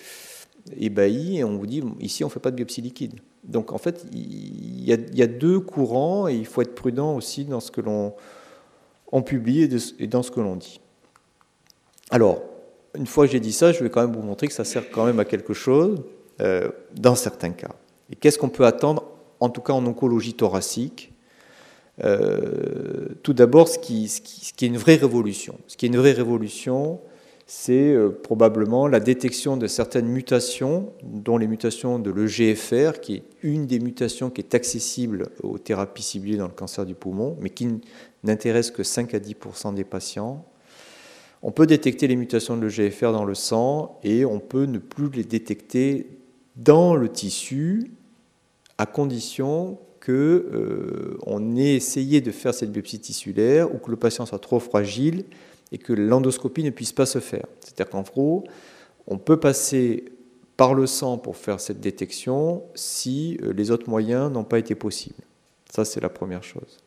ébahis et on vous dit, ici, on ne fait pas de biopsie liquide. Donc, en fait, il y, a, il y a deux courants et il faut être prudent aussi dans ce que l'on publie et, dans ce que l'on dit. Alors, une fois que j'ai dit ça, je vais quand même vous montrer que ça sert quand même à quelque chose euh, dans certains cas. Et qu'est-ce qu'on peut attendre, en tout cas en oncologie thoracique euh, tout d'abord, ce qui, est une vraie révolution. Ce qui est une vraie révolution, c'est euh, probablement la détection de certaines mutations, dont les mutations de l'EGFR, qui est une des mutations qui est accessible aux thérapies ciblées dans le cancer du poumon, mais qui n'intéresse que 5 à 10% des patients. On peut détecter les mutations de l'EGFR dans le sang et on peut ne plus les détecter dans le tissu à condition qu'on euh, ait essayé de faire cette biopsie tissulaire ou que le patient soit trop fragile et que l'endoscopie ne puisse pas se faire. C'est-à-dire qu'en gros, on peut passer par le sang pour faire cette détection si euh, les autres moyens n'ont pas été possibles. Ça, c'est la première chose.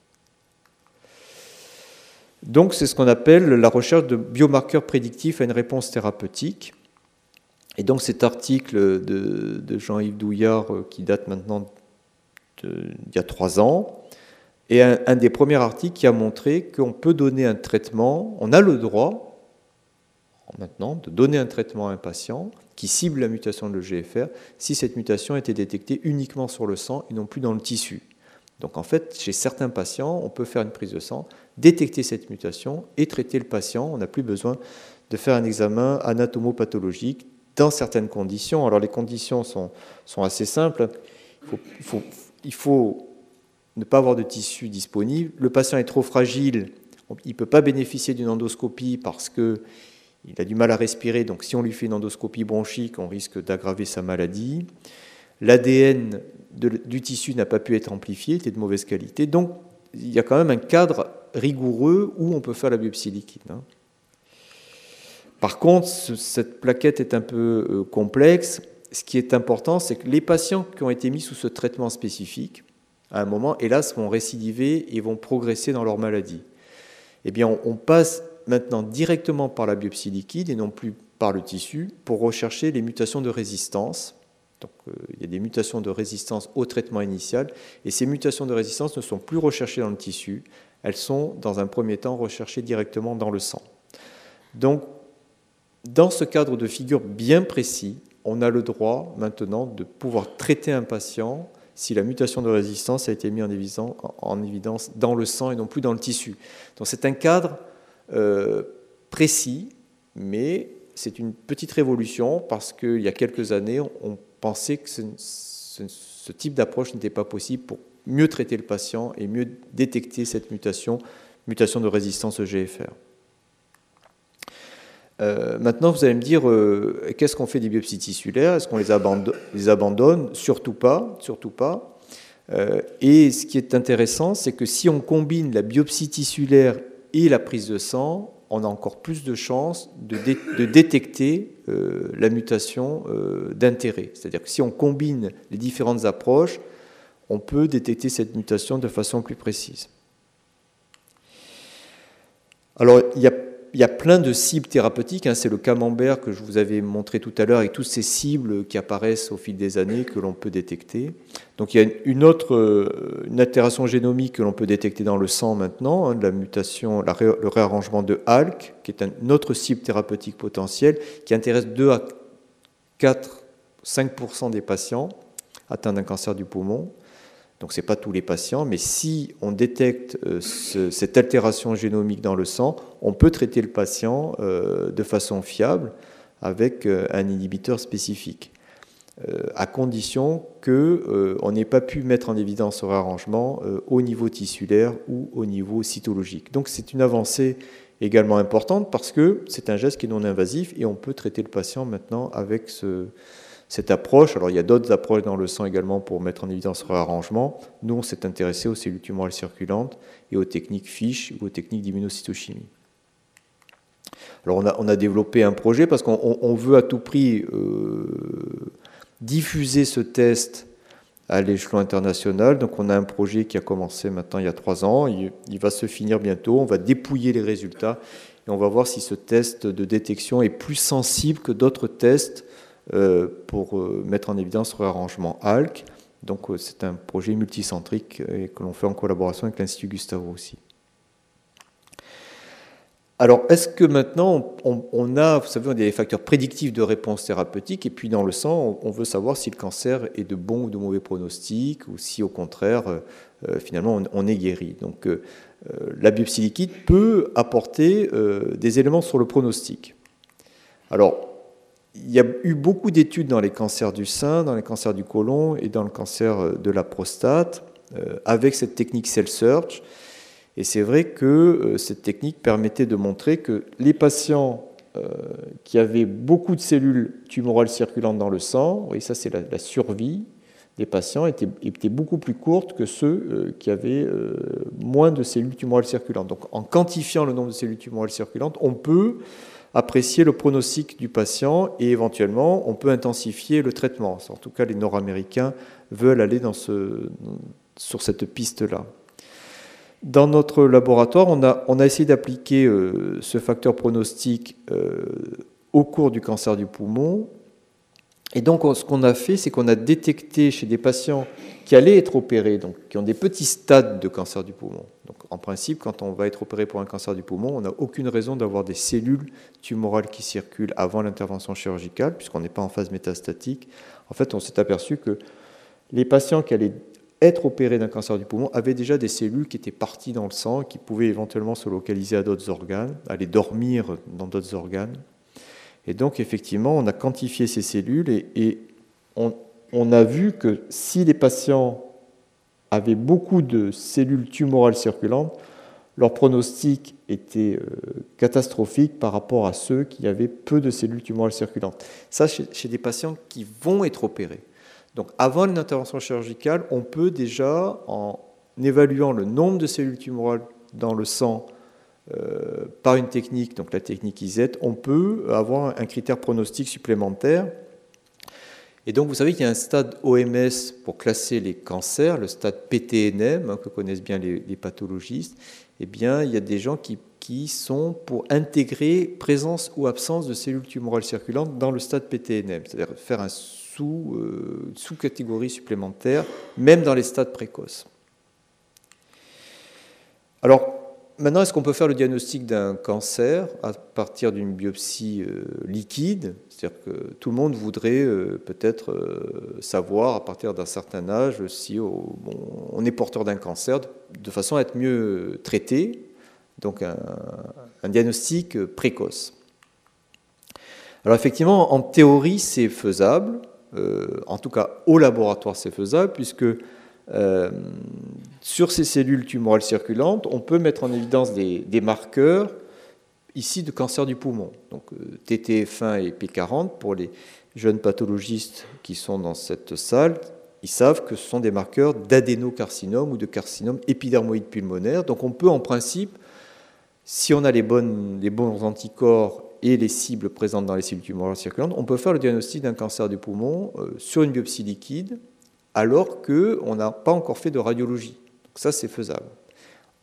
Donc, c'est ce qu'on appelle la recherche de biomarqueurs prédictifs à une réponse thérapeutique. Et donc, cet article de, de Jean-Yves Douillard, euh, qui date maintenant il y a trois ans, et un, des premiers articles qui a montré qu'on peut donner un traitement, on a le droit maintenant de donner un traitement à un patient qui cible la mutation de l'EGFR si cette mutation été détectée uniquement sur le sang et non plus dans le tissu. Donc en fait, chez certains patients, on peut faire une prise de sang, détecter cette mutation et traiter le patient. On n'a plus besoin de faire un examen anatomopathologique dans certaines conditions. Alors les conditions sont, sont assez simples. Il faut, il faut ne pas avoir de tissu disponible. Le patient est trop fragile, il ne peut pas bénéficier d'une endoscopie parce qu'il a du mal à respirer. Donc si on lui fait une endoscopie bronchique, on risque d'aggraver sa maladie. L'ADN du tissu n'a pas pu être amplifié, était de mauvaise qualité. Donc il y a quand même un cadre rigoureux où on peut faire la biopsie liquide. Hein. Par contre, cette plaquette est un peu euh, complexe. Ce qui est important, c'est que les patients qui ont été mis sous ce traitement spécifique, à un moment, hélas, vont récidiver et vont progresser dans leur maladie. Eh bien, on passe maintenant directement par la biopsie liquide et non plus par le tissu pour rechercher les mutations de résistance. Donc, euh, il y a des mutations de résistance au traitement initial et ces mutations de résistance ne sont plus recherchées dans le tissu, elles sont dans un premier temps recherchées directement dans le sang. Donc, dans ce cadre de figure bien précis, on a le droit maintenant de pouvoir traiter un patient si la mutation de résistance a été mise en évidence dans le sang et non plus dans le tissu. Donc c'est un cadre euh, précis, mais c'est une petite révolution parce qu'il y a quelques années, on pensait que ce, type d'approche n'était pas possible pour mieux traiter le patient et mieux détecter cette mutation, mutation de résistance au GFR. Euh, maintenant, vous allez me dire, euh, qu'est-ce qu'on fait des biopsies tissulaires? Est-ce qu'on les, les, abandonne? Surtout pas, surtout pas. et ce qui est intéressant, c'est que si on combine la biopsie tissulaire et la prise de sang, on a encore plus de chances de, détecter euh, la mutation euh, d'intérêt. C'est-à-dire que si on combine les différentes approches, on peut détecter cette mutation de façon plus précise. Alors, il y a il y a plein de cibles thérapeutiques. Hein. c'est le camembert que je vous avais montré tout à l'heure avec toutes ces cibles qui apparaissent au fil des années que l'on peut détecter. Donc il y a une autre euh, une altération génomique que l'on peut détecter dans le sang maintenant, hein, la mutation, le réarrangement de ALK, qui est une autre cible thérapeutique potentielle qui intéresse 2 à 4, 5% des patients atteints d'un cancer du poumon. Donc ce n'est pas tous les patients, mais si on détecte euh, cette altération génomique dans le sang, on peut traiter le patient euh, de façon fiable avec euh, un inhibiteur spécifique, à condition qu'on n'ait pas pu mettre en évidence ce réarrangement au niveau tissulaire ou au niveau cytologique. Donc c'est une avancée également importante parce que c'est un geste qui est non invasif et on peut traiter le patient maintenant avec ce, cette approche, alors il y a d'autres approches dans le sang également pour mettre en évidence ce réarrangement. Nous, on s'est intéressé aux cellules tumorales circulantes et aux techniques FISH ou aux techniques d'immunocytochimie. Alors on a, développé un projet parce qu'on veut à tout prix euh, diffuser ce test à l'échelon international. Donc on a un projet qui a commencé maintenant il y a trois ans. Il, va se finir bientôt. On va dépouiller les résultats et on va voir si ce test de détection est plus sensible que d'autres tests pour euh, mettre en évidence ce réarrangement ALK. Donc euh, c'est un projet multicentrique et que l'on fait en collaboration avec l'Institut Gustavo aussi. Alors, est-ce que maintenant, on, a, vous savez, on a des facteurs prédictifs de réponse thérapeutique, et puis dans le sang, on, veut savoir si le cancer est de bon ou de mauvais pronostic, ou si au contraire, finalement, on, est guéri. Donc, la biopsie liquide peut apporter des éléments sur le pronostic. Alors, il y a eu beaucoup d'études dans les cancers du sein, dans les cancers du côlon et dans le cancer euh, de la prostate euh, avec cette technique cell search. Et c'est vrai que euh, cette technique permettait de montrer que les patients qui avaient beaucoup de cellules tumorales circulantes dans le sang, et ça c'est la, survie des patients, était, était, beaucoup plus courte que ceux qui avaient moins de cellules tumorales circulantes. Donc en quantifiant le nombre de cellules tumorales circulantes, on peut apprécier le pronostic du patient et éventuellement on peut intensifier le traitement. En tout cas, les Nord-Américains veulent aller sur cette piste-là. Dans notre laboratoire, on a, on a essayé d'appliquer euh, ce facteur pronostic euh, au cours du cancer du poumon. Et donc, ce qu'on a fait, c'est qu'on a détecté chez des patients qui allaient être opérés, donc qui ont des petits stades de cancer du poumon, en principe, quand on va être opéré pour un cancer du poumon, on n'a aucune raison d'avoir des cellules tumorales qui circulent avant l'intervention chirurgicale, puisqu'on n'est pas en phase métastatique. En fait, on s'est aperçu que les patients qui allaient être opérés d'un cancer du poumon avaient déjà des cellules qui étaient parties dans le sang, qui pouvaient éventuellement se localiser à d'autres organes, aller dormir dans d'autres organes. Et donc, effectivement, on a quantifié ces cellules et, on, a vu que si les patients avaient beaucoup de cellules tumorales circulantes, leur pronostic était euh, catastrophique par rapport à ceux qui avaient peu de cellules tumorales circulantes. Ça, chez, des patients qui vont être opérés. Donc, avant une intervention chirurgicale, on peut déjà, en évaluant le nombre de cellules tumorales dans le sang par une technique, donc la technique IZ, on peut avoir un critère pronostic supplémentaire. Et donc vous savez qu'il y a un stade OMS pour classer les cancers, le stade PTNM, hein, que connaissent bien les, pathologistes. Eh bien, il y a des gens qui, qui, sont pour intégrer présence ou absence de cellules tumorales circulantes dans le stade PTNM, c'est-à-dire faire un sous, euh, sous-catégorie supplémentaire, même dans les stades précoces. Alors, maintenant, est-ce qu'on peut faire le diagnostic d'un cancer à partir d'une biopsie euh, liquide? C'est-à-dire que tout le monde voudrait euh, peut-être euh, savoir à partir d'un certain âge si on est porteur d'un cancer de façon à être mieux traité, donc un, un diagnostic précoce. Alors effectivement, en théorie, c'est faisable. en tout cas, au laboratoire, c'est faisable, puisque euh, sur ces cellules tumorales circulantes, on peut mettre en évidence des, marqueurs ici de cancer du poumon, donc euh, TTF1 et P40 pour les jeunes pathologistes qui sont dans cette salle. Ils savent que ce sont des marqueurs d'adénocarcinome ou de carcinome épidermoïde pulmonaire. Donc on peut en principe, si on a les, les bons anticorps et les cibles présentes dans les cellules tumorales circulantes, on peut faire le diagnostic d'un cancer du poumon euh, sur une biopsie liquide alors qu'on n'a pas encore fait de radiologie. Donc ça, c'est faisable.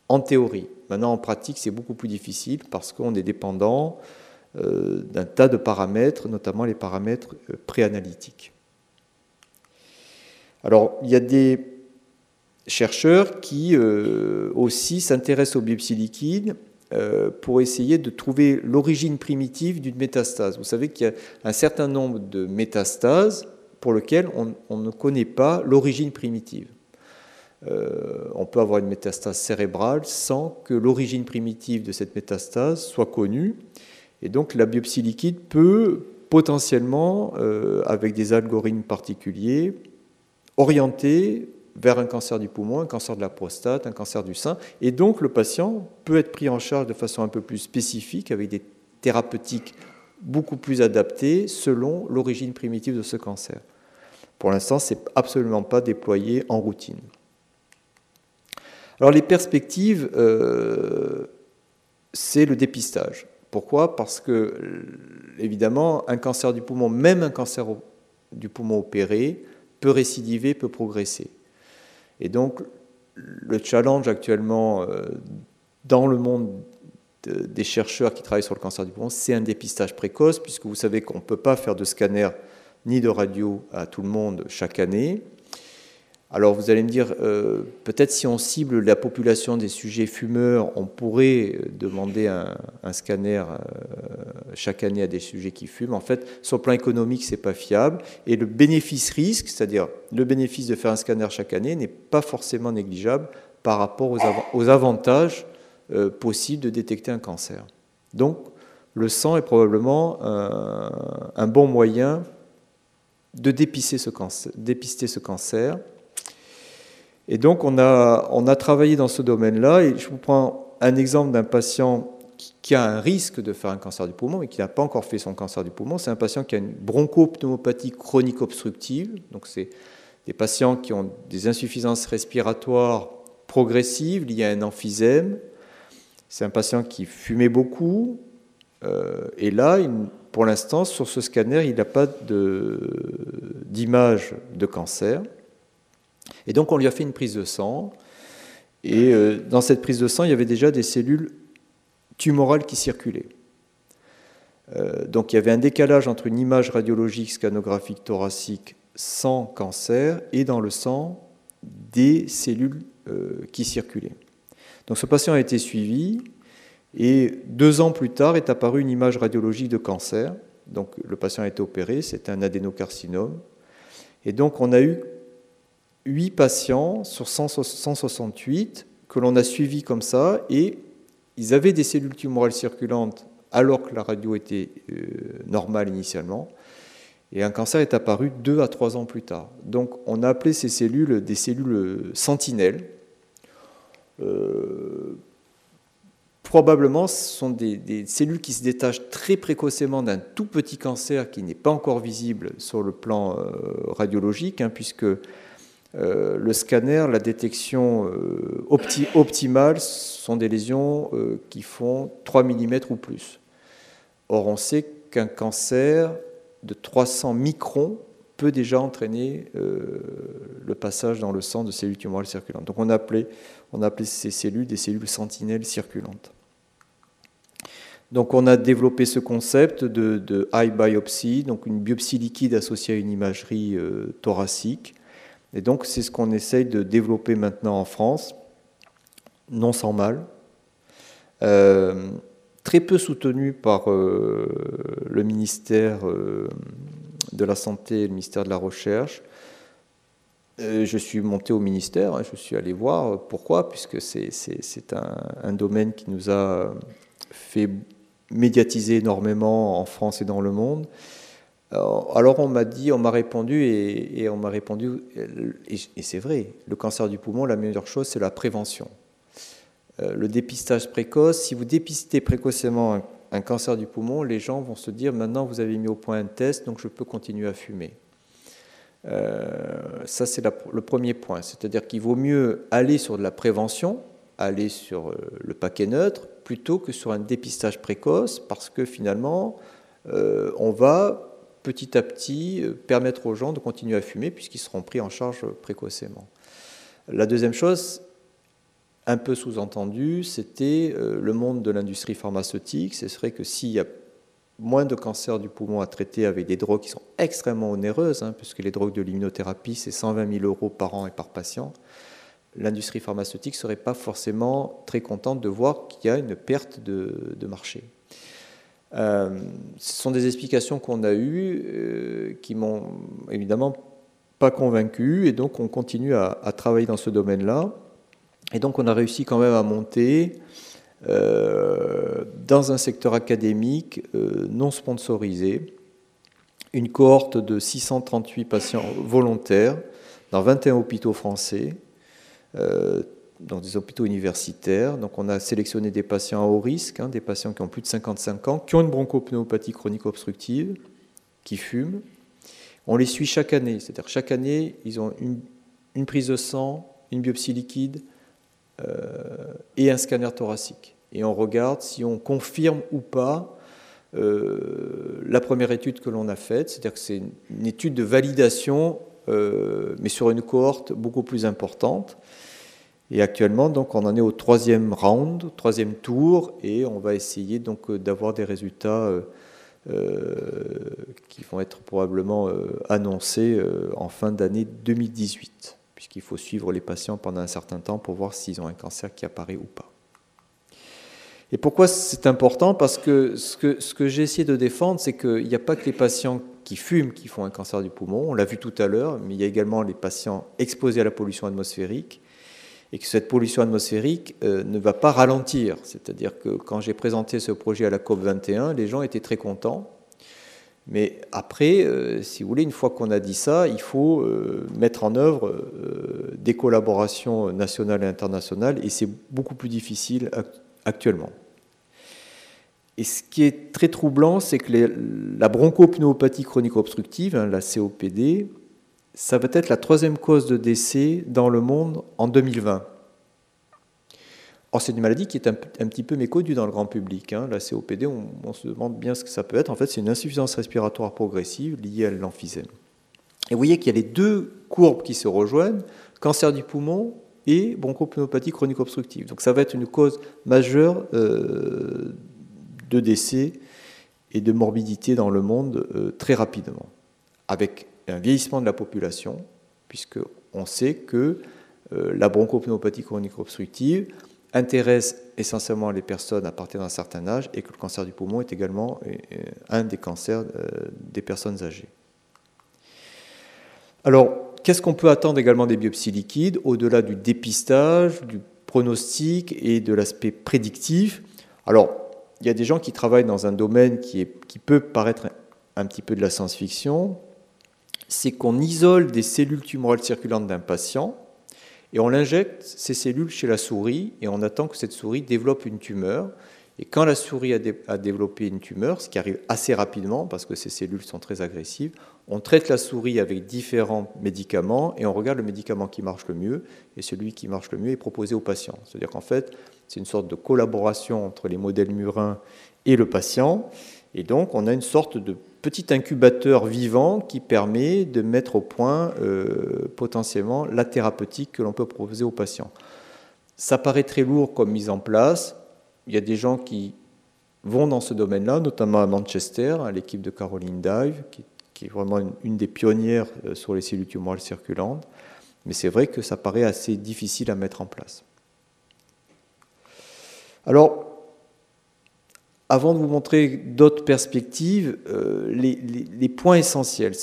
En théorie. Maintenant, en pratique, c'est beaucoup plus difficile parce qu'on est dépendant euh, d'un tas de paramètres, notamment les paramètres euh, préanalytiques. Alors, il y a des chercheurs qui euh, aussi s'intéressent aux biopsies liquides pour essayer de trouver l'origine primitive d'une métastase. Vous savez qu'il y a un certain nombre de métastases pour lequel on, ne connaît pas l'origine primitive. Euh, on peut avoir une métastase cérébrale sans que l'origine primitive de cette métastase soit connue. Et donc la biopsie liquide peut potentiellement, euh, avec des algorithmes particuliers, orienter vers un cancer du poumon, un cancer de la prostate, un cancer du sein. Et donc le patient peut être pris en charge de façon un peu plus spécifique, avec des thérapeutiques beaucoup plus adaptées selon l'origine primitive de ce cancer. Pour l'instant, ce n'est absolument pas déployé en routine. Alors les perspectives, euh, c'est le dépistage. Pourquoi? Parce que, évidemment, un cancer du poumon, même un cancer du poumon opéré, peut récidiver, peut progresser. Et donc, le challenge actuellement euh, dans le monde des chercheurs qui travaillent sur le cancer du poumon, c'est un dépistage précoce, puisque vous savez qu'on ne peut pas faire de scanner ni de radio à tout le monde chaque année. Alors vous allez me dire, euh, peut-être si on cible la population des sujets fumeurs, on pourrait demander un, scanner euh, chaque année à des sujets qui fument. En fait, sur le plan économique, c'est pas fiable. Et le bénéfice-risque, c'est-à-dire le bénéfice de faire un scanner chaque année, n'est pas forcément négligeable par rapport aux, avantages euh, possibles de détecter un cancer. Donc, le sang est probablement un bon moyen de dépister ce cancer. Dépister ce cancer. Et donc on a, on a travaillé dans ce domaine-là, et je vous prends un exemple d'un patient qui a un risque de faire un cancer du poumon, mais qui n'a pas encore fait son cancer du poumon. C'est un patient qui a une bronchopneumopathie chronique obstructive. Donc c'est des patients qui ont des insuffisances respiratoires progressives liées à un emphysème. C'est un patient qui fumait beaucoup. Euh, et là, il pour l'instant, sur ce scanner, il n'a pas d'image de, cancer. Et donc, on lui a fait une prise de sang. Et euh, dans cette prise de sang, il y avait déjà des cellules tumorales qui circulaient. Euh, donc, il y avait un décalage entre une image radiologique scanographique thoracique sans cancer et dans le sang des cellules euh, qui circulaient. Donc, ce patient a été suivi. Et deux ans plus tard est apparue une image radiologique de cancer. Donc le patient a été opéré, c'était un adénocarcinome. Et donc on a eu huit patients sur 168 que l'on a suivis comme ça, et ils avaient des cellules tumorales circulantes alors que la radio était euh, normale initialement. Et un cancer est apparu deux à trois ans plus tard. Donc on a appelé ces cellules des cellules sentinelles. Euh, probablement ce sont des, cellules qui se détachent très précocement d'un tout petit cancer qui n'est pas encore visible sur le plan euh, radiologique, hein, puisque Euh, le scanner, la détection euh, optimale sont des lésions qui font 3 mm ou plus. Or, on sait qu'un cancer de 300 microns peut déjà entraîner le passage dans le sang de cellules tumorales circulantes. Donc on a appelé, on a appelé ces cellules des cellules sentinelles circulantes. Donc on a développé ce concept de, de eye biopsy, donc une biopsie liquide associée à une imagerie thoracique et donc c'est ce qu'on essaye de développer maintenant en France, non sans mal. Euh, très peu soutenu par euh, le ministère euh, de la Santé et le ministère de la Recherche. je suis monté au ministère, hein, je suis allé voir pourquoi, puisque c'est un, domaine qui nous a fait médiatiser énormément en France et dans le monde. Alors on m'a dit, on m'a répondu, et, on m'a répondu, et, c'est vrai, le cancer du poumon, la meilleure chose, c'est la prévention. Euh, le dépistage précoce, si vous dépistez précocement un, cancer du poumon, les gens vont se dire, maintenant vous avez mis au point un test, donc je peux continuer à fumer. Euh, ça, c'est le premier point. C'est-à-dire qu'il vaut mieux aller sur de la prévention, aller sur euh, le paquet neutre, plutôt que sur un dépistage précoce, parce que finalement, on va petit à petit euh, permettre aux gens de continuer à fumer puisqu'ils seront pris en charge précocement. La deuxième chose, un peu sous-entendue, c'était euh, le monde de l'industrie pharmaceutique. Ce serait que s'il y a moins de cancers du poumon à traiter avec des drogues qui sont extrêmement onéreuses, hein, puisque les drogues de l'immunothérapie, c'est 120 000 euros par an et par patient, l'industrie pharmaceutique ne serait pas forcément très contente de voir qu'il y a une perte de marché. Euh, ce sont des explications qu'on a eues euh, qui m'ont évidemment pas convaincu et donc on continue à, travailler dans ce domaine-là. Et donc on a réussi quand même à monter euh, dans un secteur académique non sponsorisé une cohorte de 638 patients volontaires dans 21 hôpitaux français, dans des hôpitaux universitaires. Donc on a sélectionné des patients à haut risque, hein, des patients qui ont plus de 55 ans, qui ont une bronchopneumopathie chronique obstructive, qui fument. On les suit chaque année, c'est-à-dire chaque année, ils ont une, prise de sang, une biopsie liquide euh, et un scanner thoracique. Et on regarde si on confirme ou pas euh, la première étude que l'on a faite, c'est-à-dire que c'est une, étude de validation, euh, mais sur une cohorte beaucoup plus importante. Et actuellement, donc, on en est au troisième round, troisième tour, et on va essayer donc euh, d'avoir des résultats euh, euh, qui vont être probablement annoncés en fin d'année 2018, puisqu'il faut suivre les patients pendant un certain temps pour voir s'ils ont un cancer qui apparaît ou pas. Et pourquoi c'est important? Parce que ce que, ce que j'ai essayé de défendre, c'est qu'il n'y a pas que les patients qui fument qui font un cancer du poumon, on l'a vu tout à l'heure, mais il y a également les patients exposés à la pollution atmosphérique et que cette pollution atmosphérique euh, ne va pas ralentir. C'est-à-dire que quand j'ai présenté ce projet à la COP 21, les gens étaient très contents. Mais après, euh, si vous voulez, une fois qu'on a dit ça, il faut euh, mettre en œuvre des collaborations nationales et internationales, et c'est beaucoup plus difficile actuellement. Et ce qui est très troublant, c'est que la bronchopneumopathie chronique obstructive, hein, la COPD, ça va être la troisième cause de décès dans le monde en 2020. Or, c'est une maladie qui est un, petit peu méconnue dans le grand public. Hein. La COPD, on, se demande bien ce que ça peut être. En fait, c'est une insuffisance respiratoire progressive liée à l'emphysème. Et vous voyez qu'il y a les deux courbes qui se rejoignent, cancer du poumon et bronchopneumopathie chronique obstructive. Donc ça va être une cause majeure euh, de décès et de morbidité dans le monde euh, très rapidement, avec un vieillissement de la population, puisqu'on sait que euh, la bronchopneumopathie chronique obstructive intéresse essentiellement les personnes à partir d'un certain âge et que le cancer du poumon est également euh, un des cancers des personnes âgées. Alors, qu'est-ce qu'on peut attendre également des biopsies liquides au-delà du dépistage, du pronostic et de l'aspect prédictif? Il y a des gens qui travaillent dans un domaine qui, peut paraître un petit peu de la science-fiction, c'est qu'on isole des cellules tumorales circulantes d'un patient et on injecte ces cellules chez la souris et on attend que cette souris développe une tumeur. Et quand la souris a, développé une tumeur, ce qui arrive assez rapidement parce que ces cellules sont très agressives, On traite la souris avec différents médicaments et on regarde le médicament qui marche le mieux et celui qui marche le mieux est proposé au patient. C'est-à-dire qu'en fait, c'est une sorte de collaboration entre les modèles murins et le patient. Et donc, on a une sorte de petit incubateur vivant qui permet de mettre au point euh, potentiellement la thérapeutique que l'on peut proposer aux patients. Ça paraît très lourd comme mise en place. Il y a des gens qui vont dans ce domaine-là, notamment à Manchester, à l'équipe de Caroline Dive, qui, est vraiment une, des pionnières euh, sur les cellules tumorales circulantes. Mais c'est vrai que ça paraît assez difficile à mettre en place. Alors, avant de vous montrer d'autres perspectives, euh, les, points essentiels,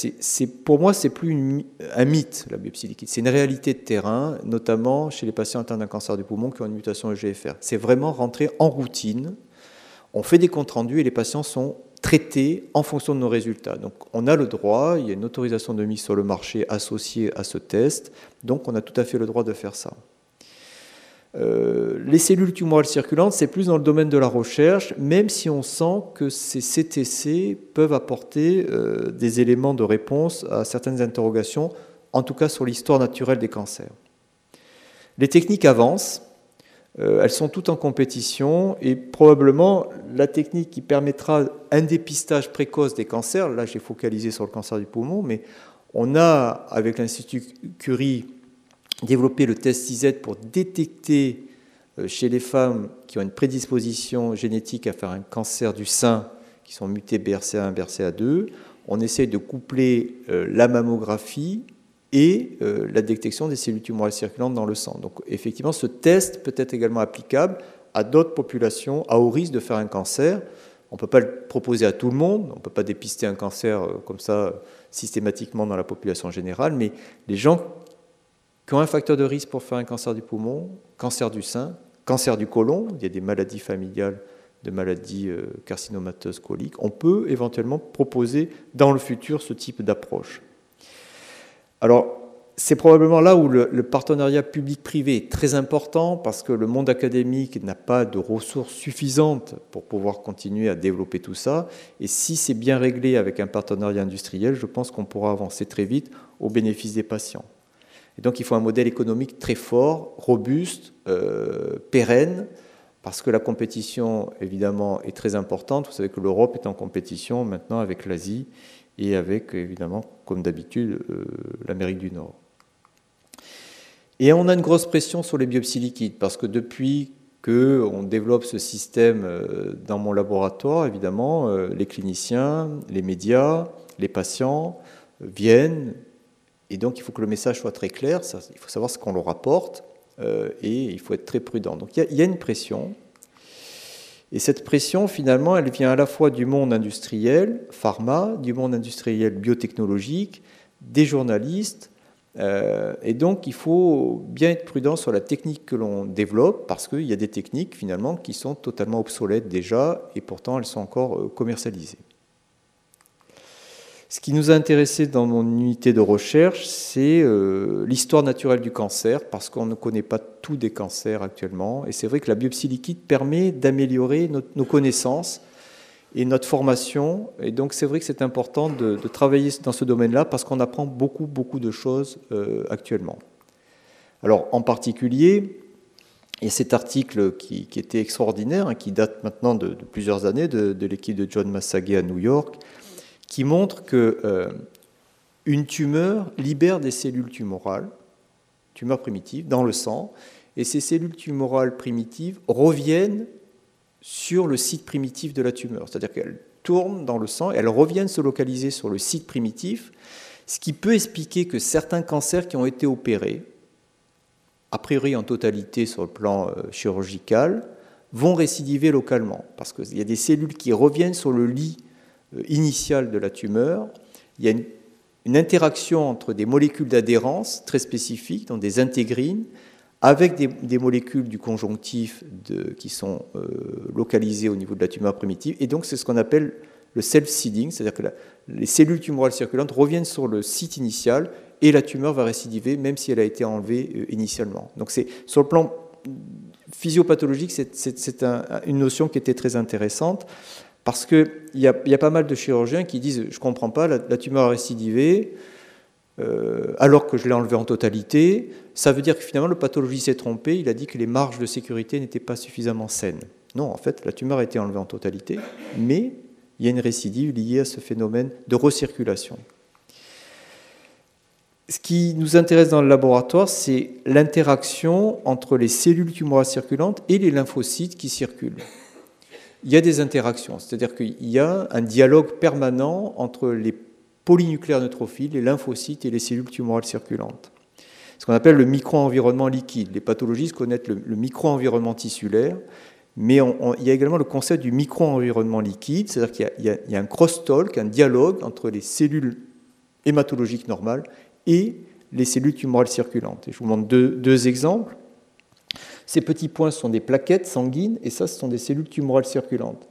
pour moi, c'est plus un mythe, la biopsie liquide. C'est une réalité de terrain, notamment chez les patients atteints d'un cancer du poumon qui ont une mutation EGFR. C'est vraiment rentrer en routine. On fait des comptes rendus et les patients sont traités en fonction de nos résultats. Donc, on a le droit, il y a une autorisation de mise sur le marché associée à ce test, donc on a tout à fait le droit de faire ça. Euh, les cellules tumorales circulantes, c'est plus dans le domaine de la recherche, même si on sent que ces CTC peuvent apporter euh, des éléments de réponse à certaines interrogations, en tout cas sur l'histoire naturelle des cancers. Les techniques avancent, euh, elles sont toutes en compétition, et probablement la technique qui permettra un dépistage précoce des cancers, là j'ai focalisé sur le cancer du poumon, mais on a, avec l'Institut Curie, développer le test IZ pour détecter euh, chez les femmes qui ont une prédisposition génétique à faire un cancer du sein, qui sont mutés BRCA1, BRCA2. On essaie de coupler euh, la mammographie et euh, la détection des cellules tumorales circulantes dans le sang. Donc effectivement, ce test peut être également applicable à d'autres populations à haut risque de faire un cancer. On ne peut pas le proposer à tout le monde, on ne peut pas dépister un cancer comme ça systématiquement dans la population générale, mais les gens qui ont un facteur de risque pour faire un cancer du poumon, cancer du sein, cancer du côlon, il y a des maladies familiales de maladies euh, carcinomateuses coliques, on peut éventuellement proposer dans le futur ce type d'approche. Alors, c'est probablement là où le, le partenariat public-privé est très important parce que le monde académique n'a pas de ressources suffisantes pour pouvoir continuer à développer tout ça. Et si c'est bien réglé avec un partenariat industriel, je pense qu'on pourra avancer très vite au bénéfice des patients. Et donc il faut un modèle économique très fort, robuste, euh, pérenne, parce que la compétition, évidemment, est très importante. Vous savez que l'Europe est en compétition maintenant avec l'Asie et avec, évidemment, comme d'habitude, euh, l'Amérique du Nord. Et on a une grosse pression sur les biopsies liquides, parce que depuis qu'on développe ce système euh, dans mon laboratoire, évidemment, les cliniciens, les médias, les patients viennent, et donc il faut que le message soit très clair, il faut savoir ce qu'on leur apporte, euh, et il faut être très prudent. Donc il y, a, une pression, et cette pression, finalement, elle vient à la fois du monde industriel, pharma, du monde industriel biotechnologique, des journalistes, euh, et donc il faut bien être prudent sur la technique que l'on développe, parce qu'il y a des techniques, finalement, qui sont totalement obsolètes déjà, et pourtant elles sont encore euh, commercialisées. Ce qui nous a intéressé dans mon unité de recherche, c'est euh, l'histoire naturelle du cancer, parce qu'on ne connaît pas tous des cancers actuellement. Et c'est vrai que la biopsie liquide permet d'améliorer nos connaissances et notre formation. Et donc c'est vrai que c'est important de, travailler dans ce domaine-là, parce qu'on apprend beaucoup, beaucoup de choses euh, actuellement. Alors en particulier, a cet article qui, était extraordinaire, hein, qui date maintenant de, plusieurs années, de, de l'équipe de John Massagé à New York, qui montre que euh, une tumeur libère des cellules tumorales, tumeurs primitives, dans le sang, et ces cellules tumorales primitives reviennent sur le site primitif de la tumeur, c'est-à-dire qu'elles tournent dans le sang, et elles reviennent se localiser sur le site primitif, ce qui peut expliquer que certains cancers qui ont été opérés, a priori en totalité sur le plan euh, chirurgical, vont récidiver localement, parce qu'il y a des cellules qui reviennent sur le lit initiale de la tumeur, il y a une, interaction entre des molécules d'adhérence très spécifiques, donc des intégrines, avec des, molécules du conjonctif qui sont euh, localisées au niveau de la tumeur primitive. Et donc, c'est ce qu'on appelle le self-seeding, c'est-à-dire que les cellules tumorales circulantes reviennent sur le site initial et la tumeur va récidiver même si elle a été enlevée euh, initialement. Donc, c'est sur le plan physiopathologique, c'est une notion qui était très intéressante Parce qu'il y a, y a pas mal de chirurgiens qui disent Je ne comprends pas, la, tumeur a récidivé, euh, alors que je l'ai enlevé en totalité. Ça veut dire que finalement le pathologiste s'est trompé, il a dit que les marges de sécurité n'étaient pas suffisamment saines. Non, en fait, la tumeur a été enlevée en totalité, mais il y a une récidive liée à ce phénomène de recirculation. Ce qui nous intéresse dans le laboratoire, c'est l'interaction entre les cellules tumorales circulantes et les lymphocytes qui circulent. Il y a des interactions, c'est-à-dire qu'il y a un dialogue permanent entre les polynucléaires neutrophiles, les lymphocytes et les cellules tumorales circulantes. Ce qu'on appelle le micro-environnement liquide. Les pathologistes connaissent le, micro-environnement tissulaire, mais il y a également le concept du micro-environnement liquide, c'est-à-dire qu'il y, a un cross-talk, un dialogue entre les cellules hématologiques normales et les cellules tumorales circulantes. Je vous montre deux, exemples. Ces petits points sont des plaquettes sanguines et ça, ce sont des cellules tumorales circulantes.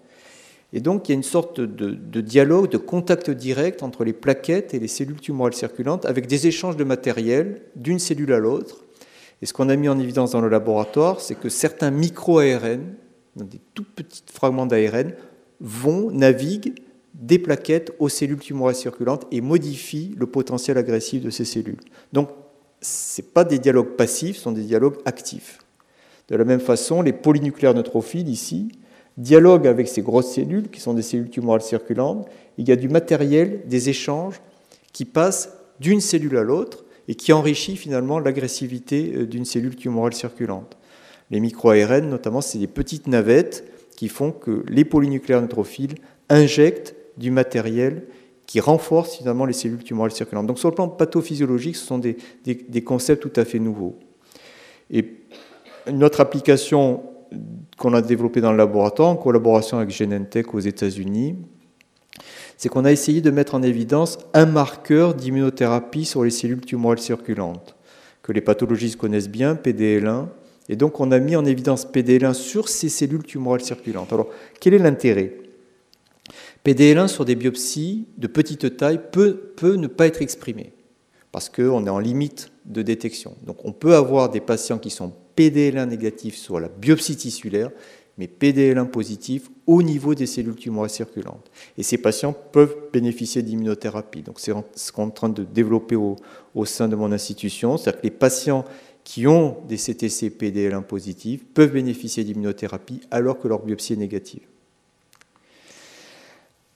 Et donc, il y a une sorte de, dialogue, de contact direct entre les plaquettes et les cellules tumorales circulantes avec des échanges de matériel d'une cellule à l'autre. Et ce qu'on a mis en évidence dans le laboratoire, c'est que certains micro-ARN, des tout petits fragments d'ARN, vont, naviguer des plaquettes aux cellules tumorales circulantes et modifient le potentiel agressif de ces cellules. Donc, ce pas des dialogues passifs, ce sont des dialogues actifs. De la même façon, les polynucléaires neutrophiles, ici, dialoguent avec ces grosses cellules, qui sont des cellules tumorales circulantes. Il y a du matériel, des échanges qui passent d'une cellule à l'autre et qui enrichit finalement l'agressivité euh, d'une cellule tumorale circulante. Les micro-ARN, notamment, c'est des petites navettes qui font que les polynucléaires neutrophiles injectent du matériel qui renforce finalement les cellules tumorales circulantes. Donc sur le plan pathophysiologique, ce sont des, concepts tout à fait nouveaux. Une autre application qu'on a développée dans le laboratoire en collaboration avec Genentech aux États-Unis, c'est qu'on a essayé de mettre en évidence un marqueur d'immunothérapie sur les cellules tumorales circulantes, que les pathologistes connaissent bien, PDL1. Et donc on a mis en évidence PDL1 sur ces cellules tumorales circulantes. Alors quel est l'intérêt? PDL1 sur des biopsies de petite taille peut, peut ne pas être exprimé parce qu'on est en limite de détection. Donc on peut avoir des patients qui sont PDL1 négatifs sur la biopsie tissulaire, mais PDL1 positif au niveau des cellules tumorales circulantes. Et ces patients peuvent bénéficier d'immunothérapie. Donc c'est ce qu'on est en train de développer au, au sein de mon institution, c'est-à-dire que les patients qui ont des CTC PDL1 positifs peuvent bénéficier d'immunothérapie alors que leur biopsie est négative.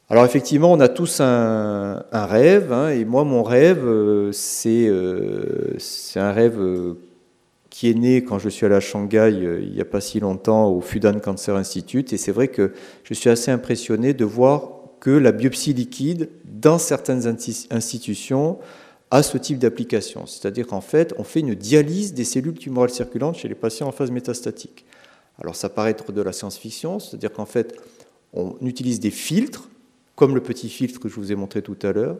Alors effectivement, on a tous un, rêve, hein, et moi mon rêve, euh, euh, c'est un rêve euh, qui est né quand je suis allé à Shanghai il n'y a pas si longtemps au Fudan Cancer Institute, et c'est vrai que je suis assez impressionné de voir que la biopsie liquide, dans certaines institutions, a ce type d'application. C'est-à-dire qu'en fait, on fait une dialyse des cellules tumorales circulantes chez les patients en phase métastatique. Alors ça paraît être de la science-fiction, c'est-à-dire qu'en fait, on utilise des filtres comme le petit filtre que je vous ai montré tout à l'heure.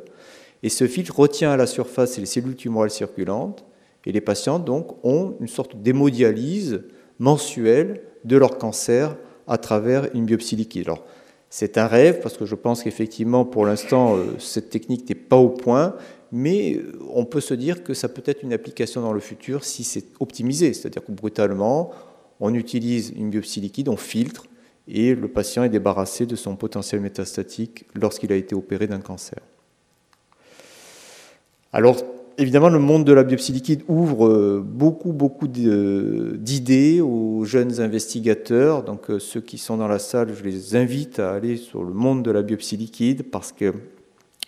Et ce filtre retient à la surface les cellules tumorales circulantes. Et les patients donc ont une sorte d'hémodialyse mensuelle de leur cancer à travers une biopsie liquide. Alors, c'est un rêve parce que je pense qu'effectivement, pour l'instant, euh, cette technique n'est pas au point, mais euh, on peut se dire que ça peut être une application dans le futur si c'est optimisé, c'est-à-dire que brutalement, on utilise une biopsie liquide, on filtre, et le patient est débarrassé de son potentiel métastatique lorsqu'il a été opéré d'un cancer. Alors, évidemment, le monde de la biopsie liquide ouvre euh, beaucoup, beaucoup d'idées aux jeunes investigateurs. Donc, euh, ceux qui sont dans la salle, je les invite à aller sur le monde de la biopsie liquide parce que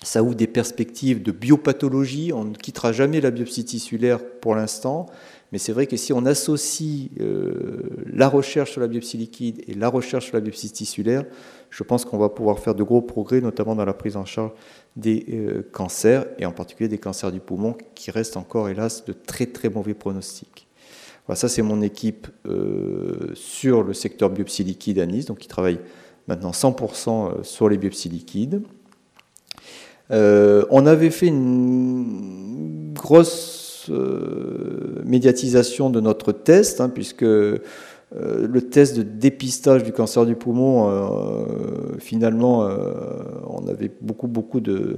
ça ouvre des perspectives de biopathologie. On ne quittera jamais la biopsie tissulaire pour l'instant, mais c'est vrai que si on associe euh, la recherche sur la biopsie liquide et la recherche sur la biopsie tissulaire, je pense qu'on va pouvoir faire de gros progrès, notamment dans la prise en charge des euh, cancers, et en particulier des cancers du poumon, qui restent encore, hélas, de très très mauvais pronostics. Voilà, ça c'est mon équipe euh, sur le secteur biopsie liquide à Nice, donc qui travaille maintenant 100% sur les biopsies liquides. On avait fait une grosse euh, médiatisation de notre test, hein, puisque euh, le test de dépistage du cancer du poumon, euh, finalement, on avait beaucoup, beaucoup de...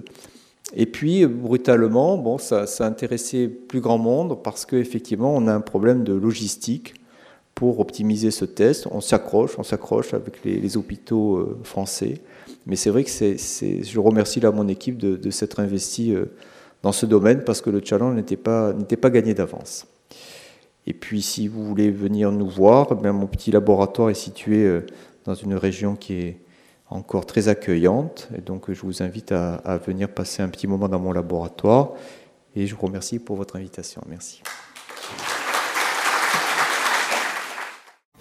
Et puis, brutalement, bon, ça, intéressé plus grand monde parce qu'effectivement, on a un problème de logistique. pour optimiser ce test. On s'accroche, on s'accroche avec les, hôpitaux euh, français. Mais c'est vrai que je remercie là mon équipe de, s'être investi euh, dans ce domaine parce que le challenge n'était pas, n'était pas gagné d'avance. Et puis si vous voulez venir nous voir, eh mon petit laboratoire est situé euh, dans une région qui est encore très accueillante. Et donc je vous invite à venir passer un petit moment dans mon laboratoire. Et je vous remercie pour votre invitation. Merci.